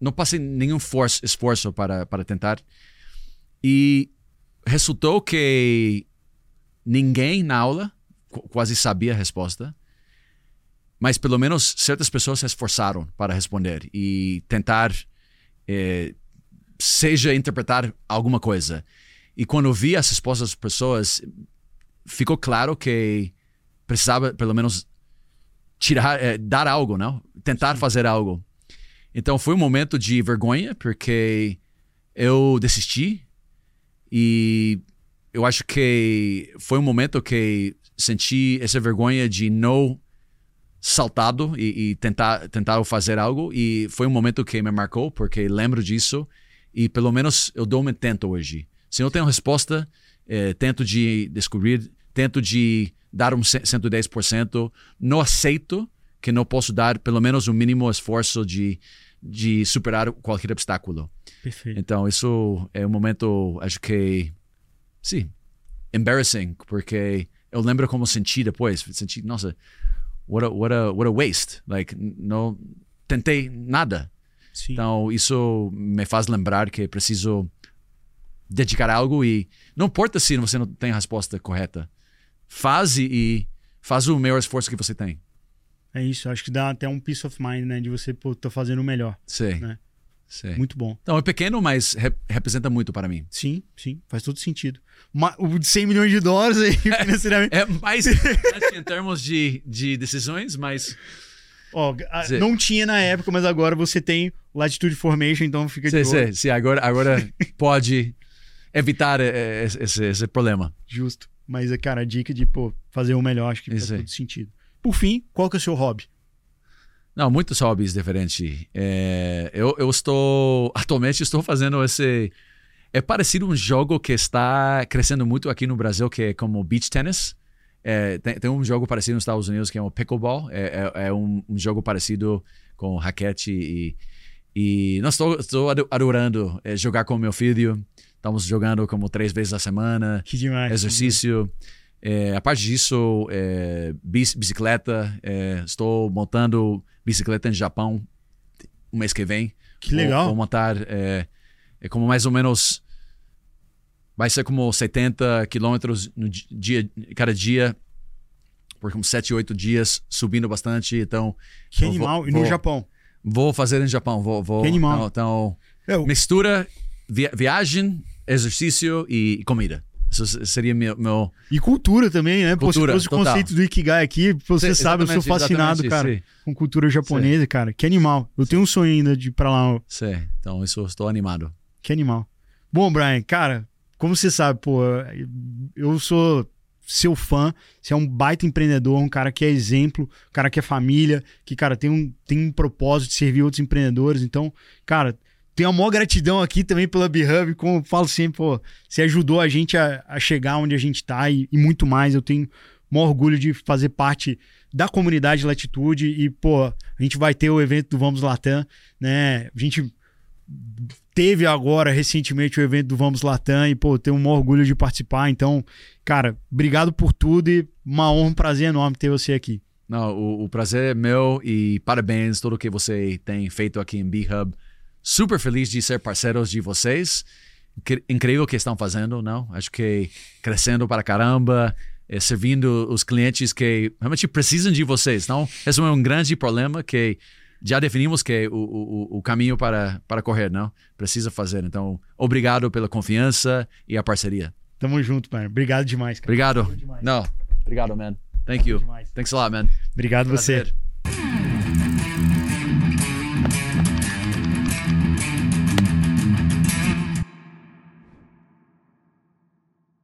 Não passei nenhum forço, esforço para, para tentar. E resultou que ninguém na aula quase sabia a resposta, mas pelo menos certas pessoas se esforçaram para responder e tentar é, seja interpretar alguma coisa. E quando eu vi as respostas das pessoas, ficou claro que precisava pelo menos tirar, é, dar algo, não? Tentar fazer algo. Então foi um momento de vergonha porque eu desisti e eu acho que foi um momento que senti essa vergonha de não saltado e, e tentar tentar fazer algo e foi um momento que me marcou porque lembro disso e pelo menos eu dou um tento hoje. Se não tenho resposta, é, tento de descobrir, tento de dar um 110%, não aceito que não posso dar pelo menos o um mínimo esforço de, de superar qualquer obstáculo. Perfeito. Então, isso é um momento, acho que, sim, embarrassing, porque eu lembro como senti depois, senti, nossa, what a, what a, what a waste, like, não tentei nada. Sim. Então, isso me faz lembrar que preciso dedicar algo e não importa se você não tem a resposta correta, faz e faz o maior esforço que você tem. É isso, acho que dá até um peace of mind, né? De você, pô, tô fazendo o melhor. Sim. Né? sim. Muito bom. Então, é pequeno, mas re representa muito para mim. Sim, sim, faz todo sentido. Ma o de 100 milhões de dólares aí, [LAUGHS] [LAUGHS] financeiramente. É mais em termos de, de decisões, mas. Ó, a, não tinha na época, mas agora você tem Latitude Formation, então fica de sim, sim, sim, agora, agora [LAUGHS] pode evitar esse, esse problema. Justo. Mas, cara, a dica de pô, fazer o melhor, acho que faz todo sentido. Por fim, qual que é o seu hobby? Não, muitos hobbies diferentes. É, eu, eu estou. [LAUGHS] Atualmente estou fazendo esse. É parecido um jogo que está crescendo muito aqui no Brasil, que é como beach tennis. É, tem, tem, um jogo parecido nos Estados Unidos que é o pickleball. É, é, é um, um, jogo parecido com raquete e. E não estou, estou adorando jogar com meu filho. Estamos jogando como três vezes a semana. Que demais. Exercício. É, a parte disso, é, bicicleta. É, estou montando bicicleta no Japão o mês que vem. Que legal. Vou, montar. É, é, como mais ou menos. Vai ser como 70 quilômetros no dia, cada dia. Por como 7, 8 dias, subindo bastante. Então. Que animal. Vou, e no vou, Japão? Vou fazer no Japão. Vou, vou, que animal. Então. então mistura via, viagem exercício e, comida. Isso seria meu, meu... E cultura também, né? Cultura, Pô, se fosse o conceito do Ikigai aqui, você sim, sabe, eu sou fascinado, cara, sim. com cultura japonesa, sim. cara. Que animal. Eu tenho um sonho ainda de ir pra lá. Sim, então isso estou animado. Que animal. Bom, Brian, cara, como você sabe, pô, eu sou seu fã, você é um baita empreendedor, um cara que é exemplo, um cara que é família, que, cara, tem um, tem um propósito de servir outros empreendedores. Então, cara, tenho a maior gratidão aqui também pela BeHub, como eu falo sempre, pô, você ajudou a gente a, a chegar onde a gente está e, e, muito mais. Eu tenho o maior orgulho de fazer parte da comunidade Latitude e, pô, a gente vai ter o evento do Vamos Latam, né? A gente teve agora recentemente o evento do Vamos Latam e, pô, tenho o maior orgulho de participar. Então, cara, obrigado por tudo e uma honra, um prazer enorme ter você aqui. Não, o, o prazer é meu e parabéns tudo que você tem feito aqui em BeHub super feliz de ser parceiros de vocês. Incrível o que estão fazendo, não? Acho que crescendo para caramba, é, servindo os clientes que realmente precisam de vocês. Então, esse é um grande problema que já definimos que é o, o, o caminho para, para correr, não? Precisa fazer. Então, obrigado pela confiança e a parceria. Tamo junto, mano. Obrigado demais, cara. Obrigado. Demais. Não, obrigado, man. Thank you. Demais. Thanks a lot, man. Obrigado Prazer. você.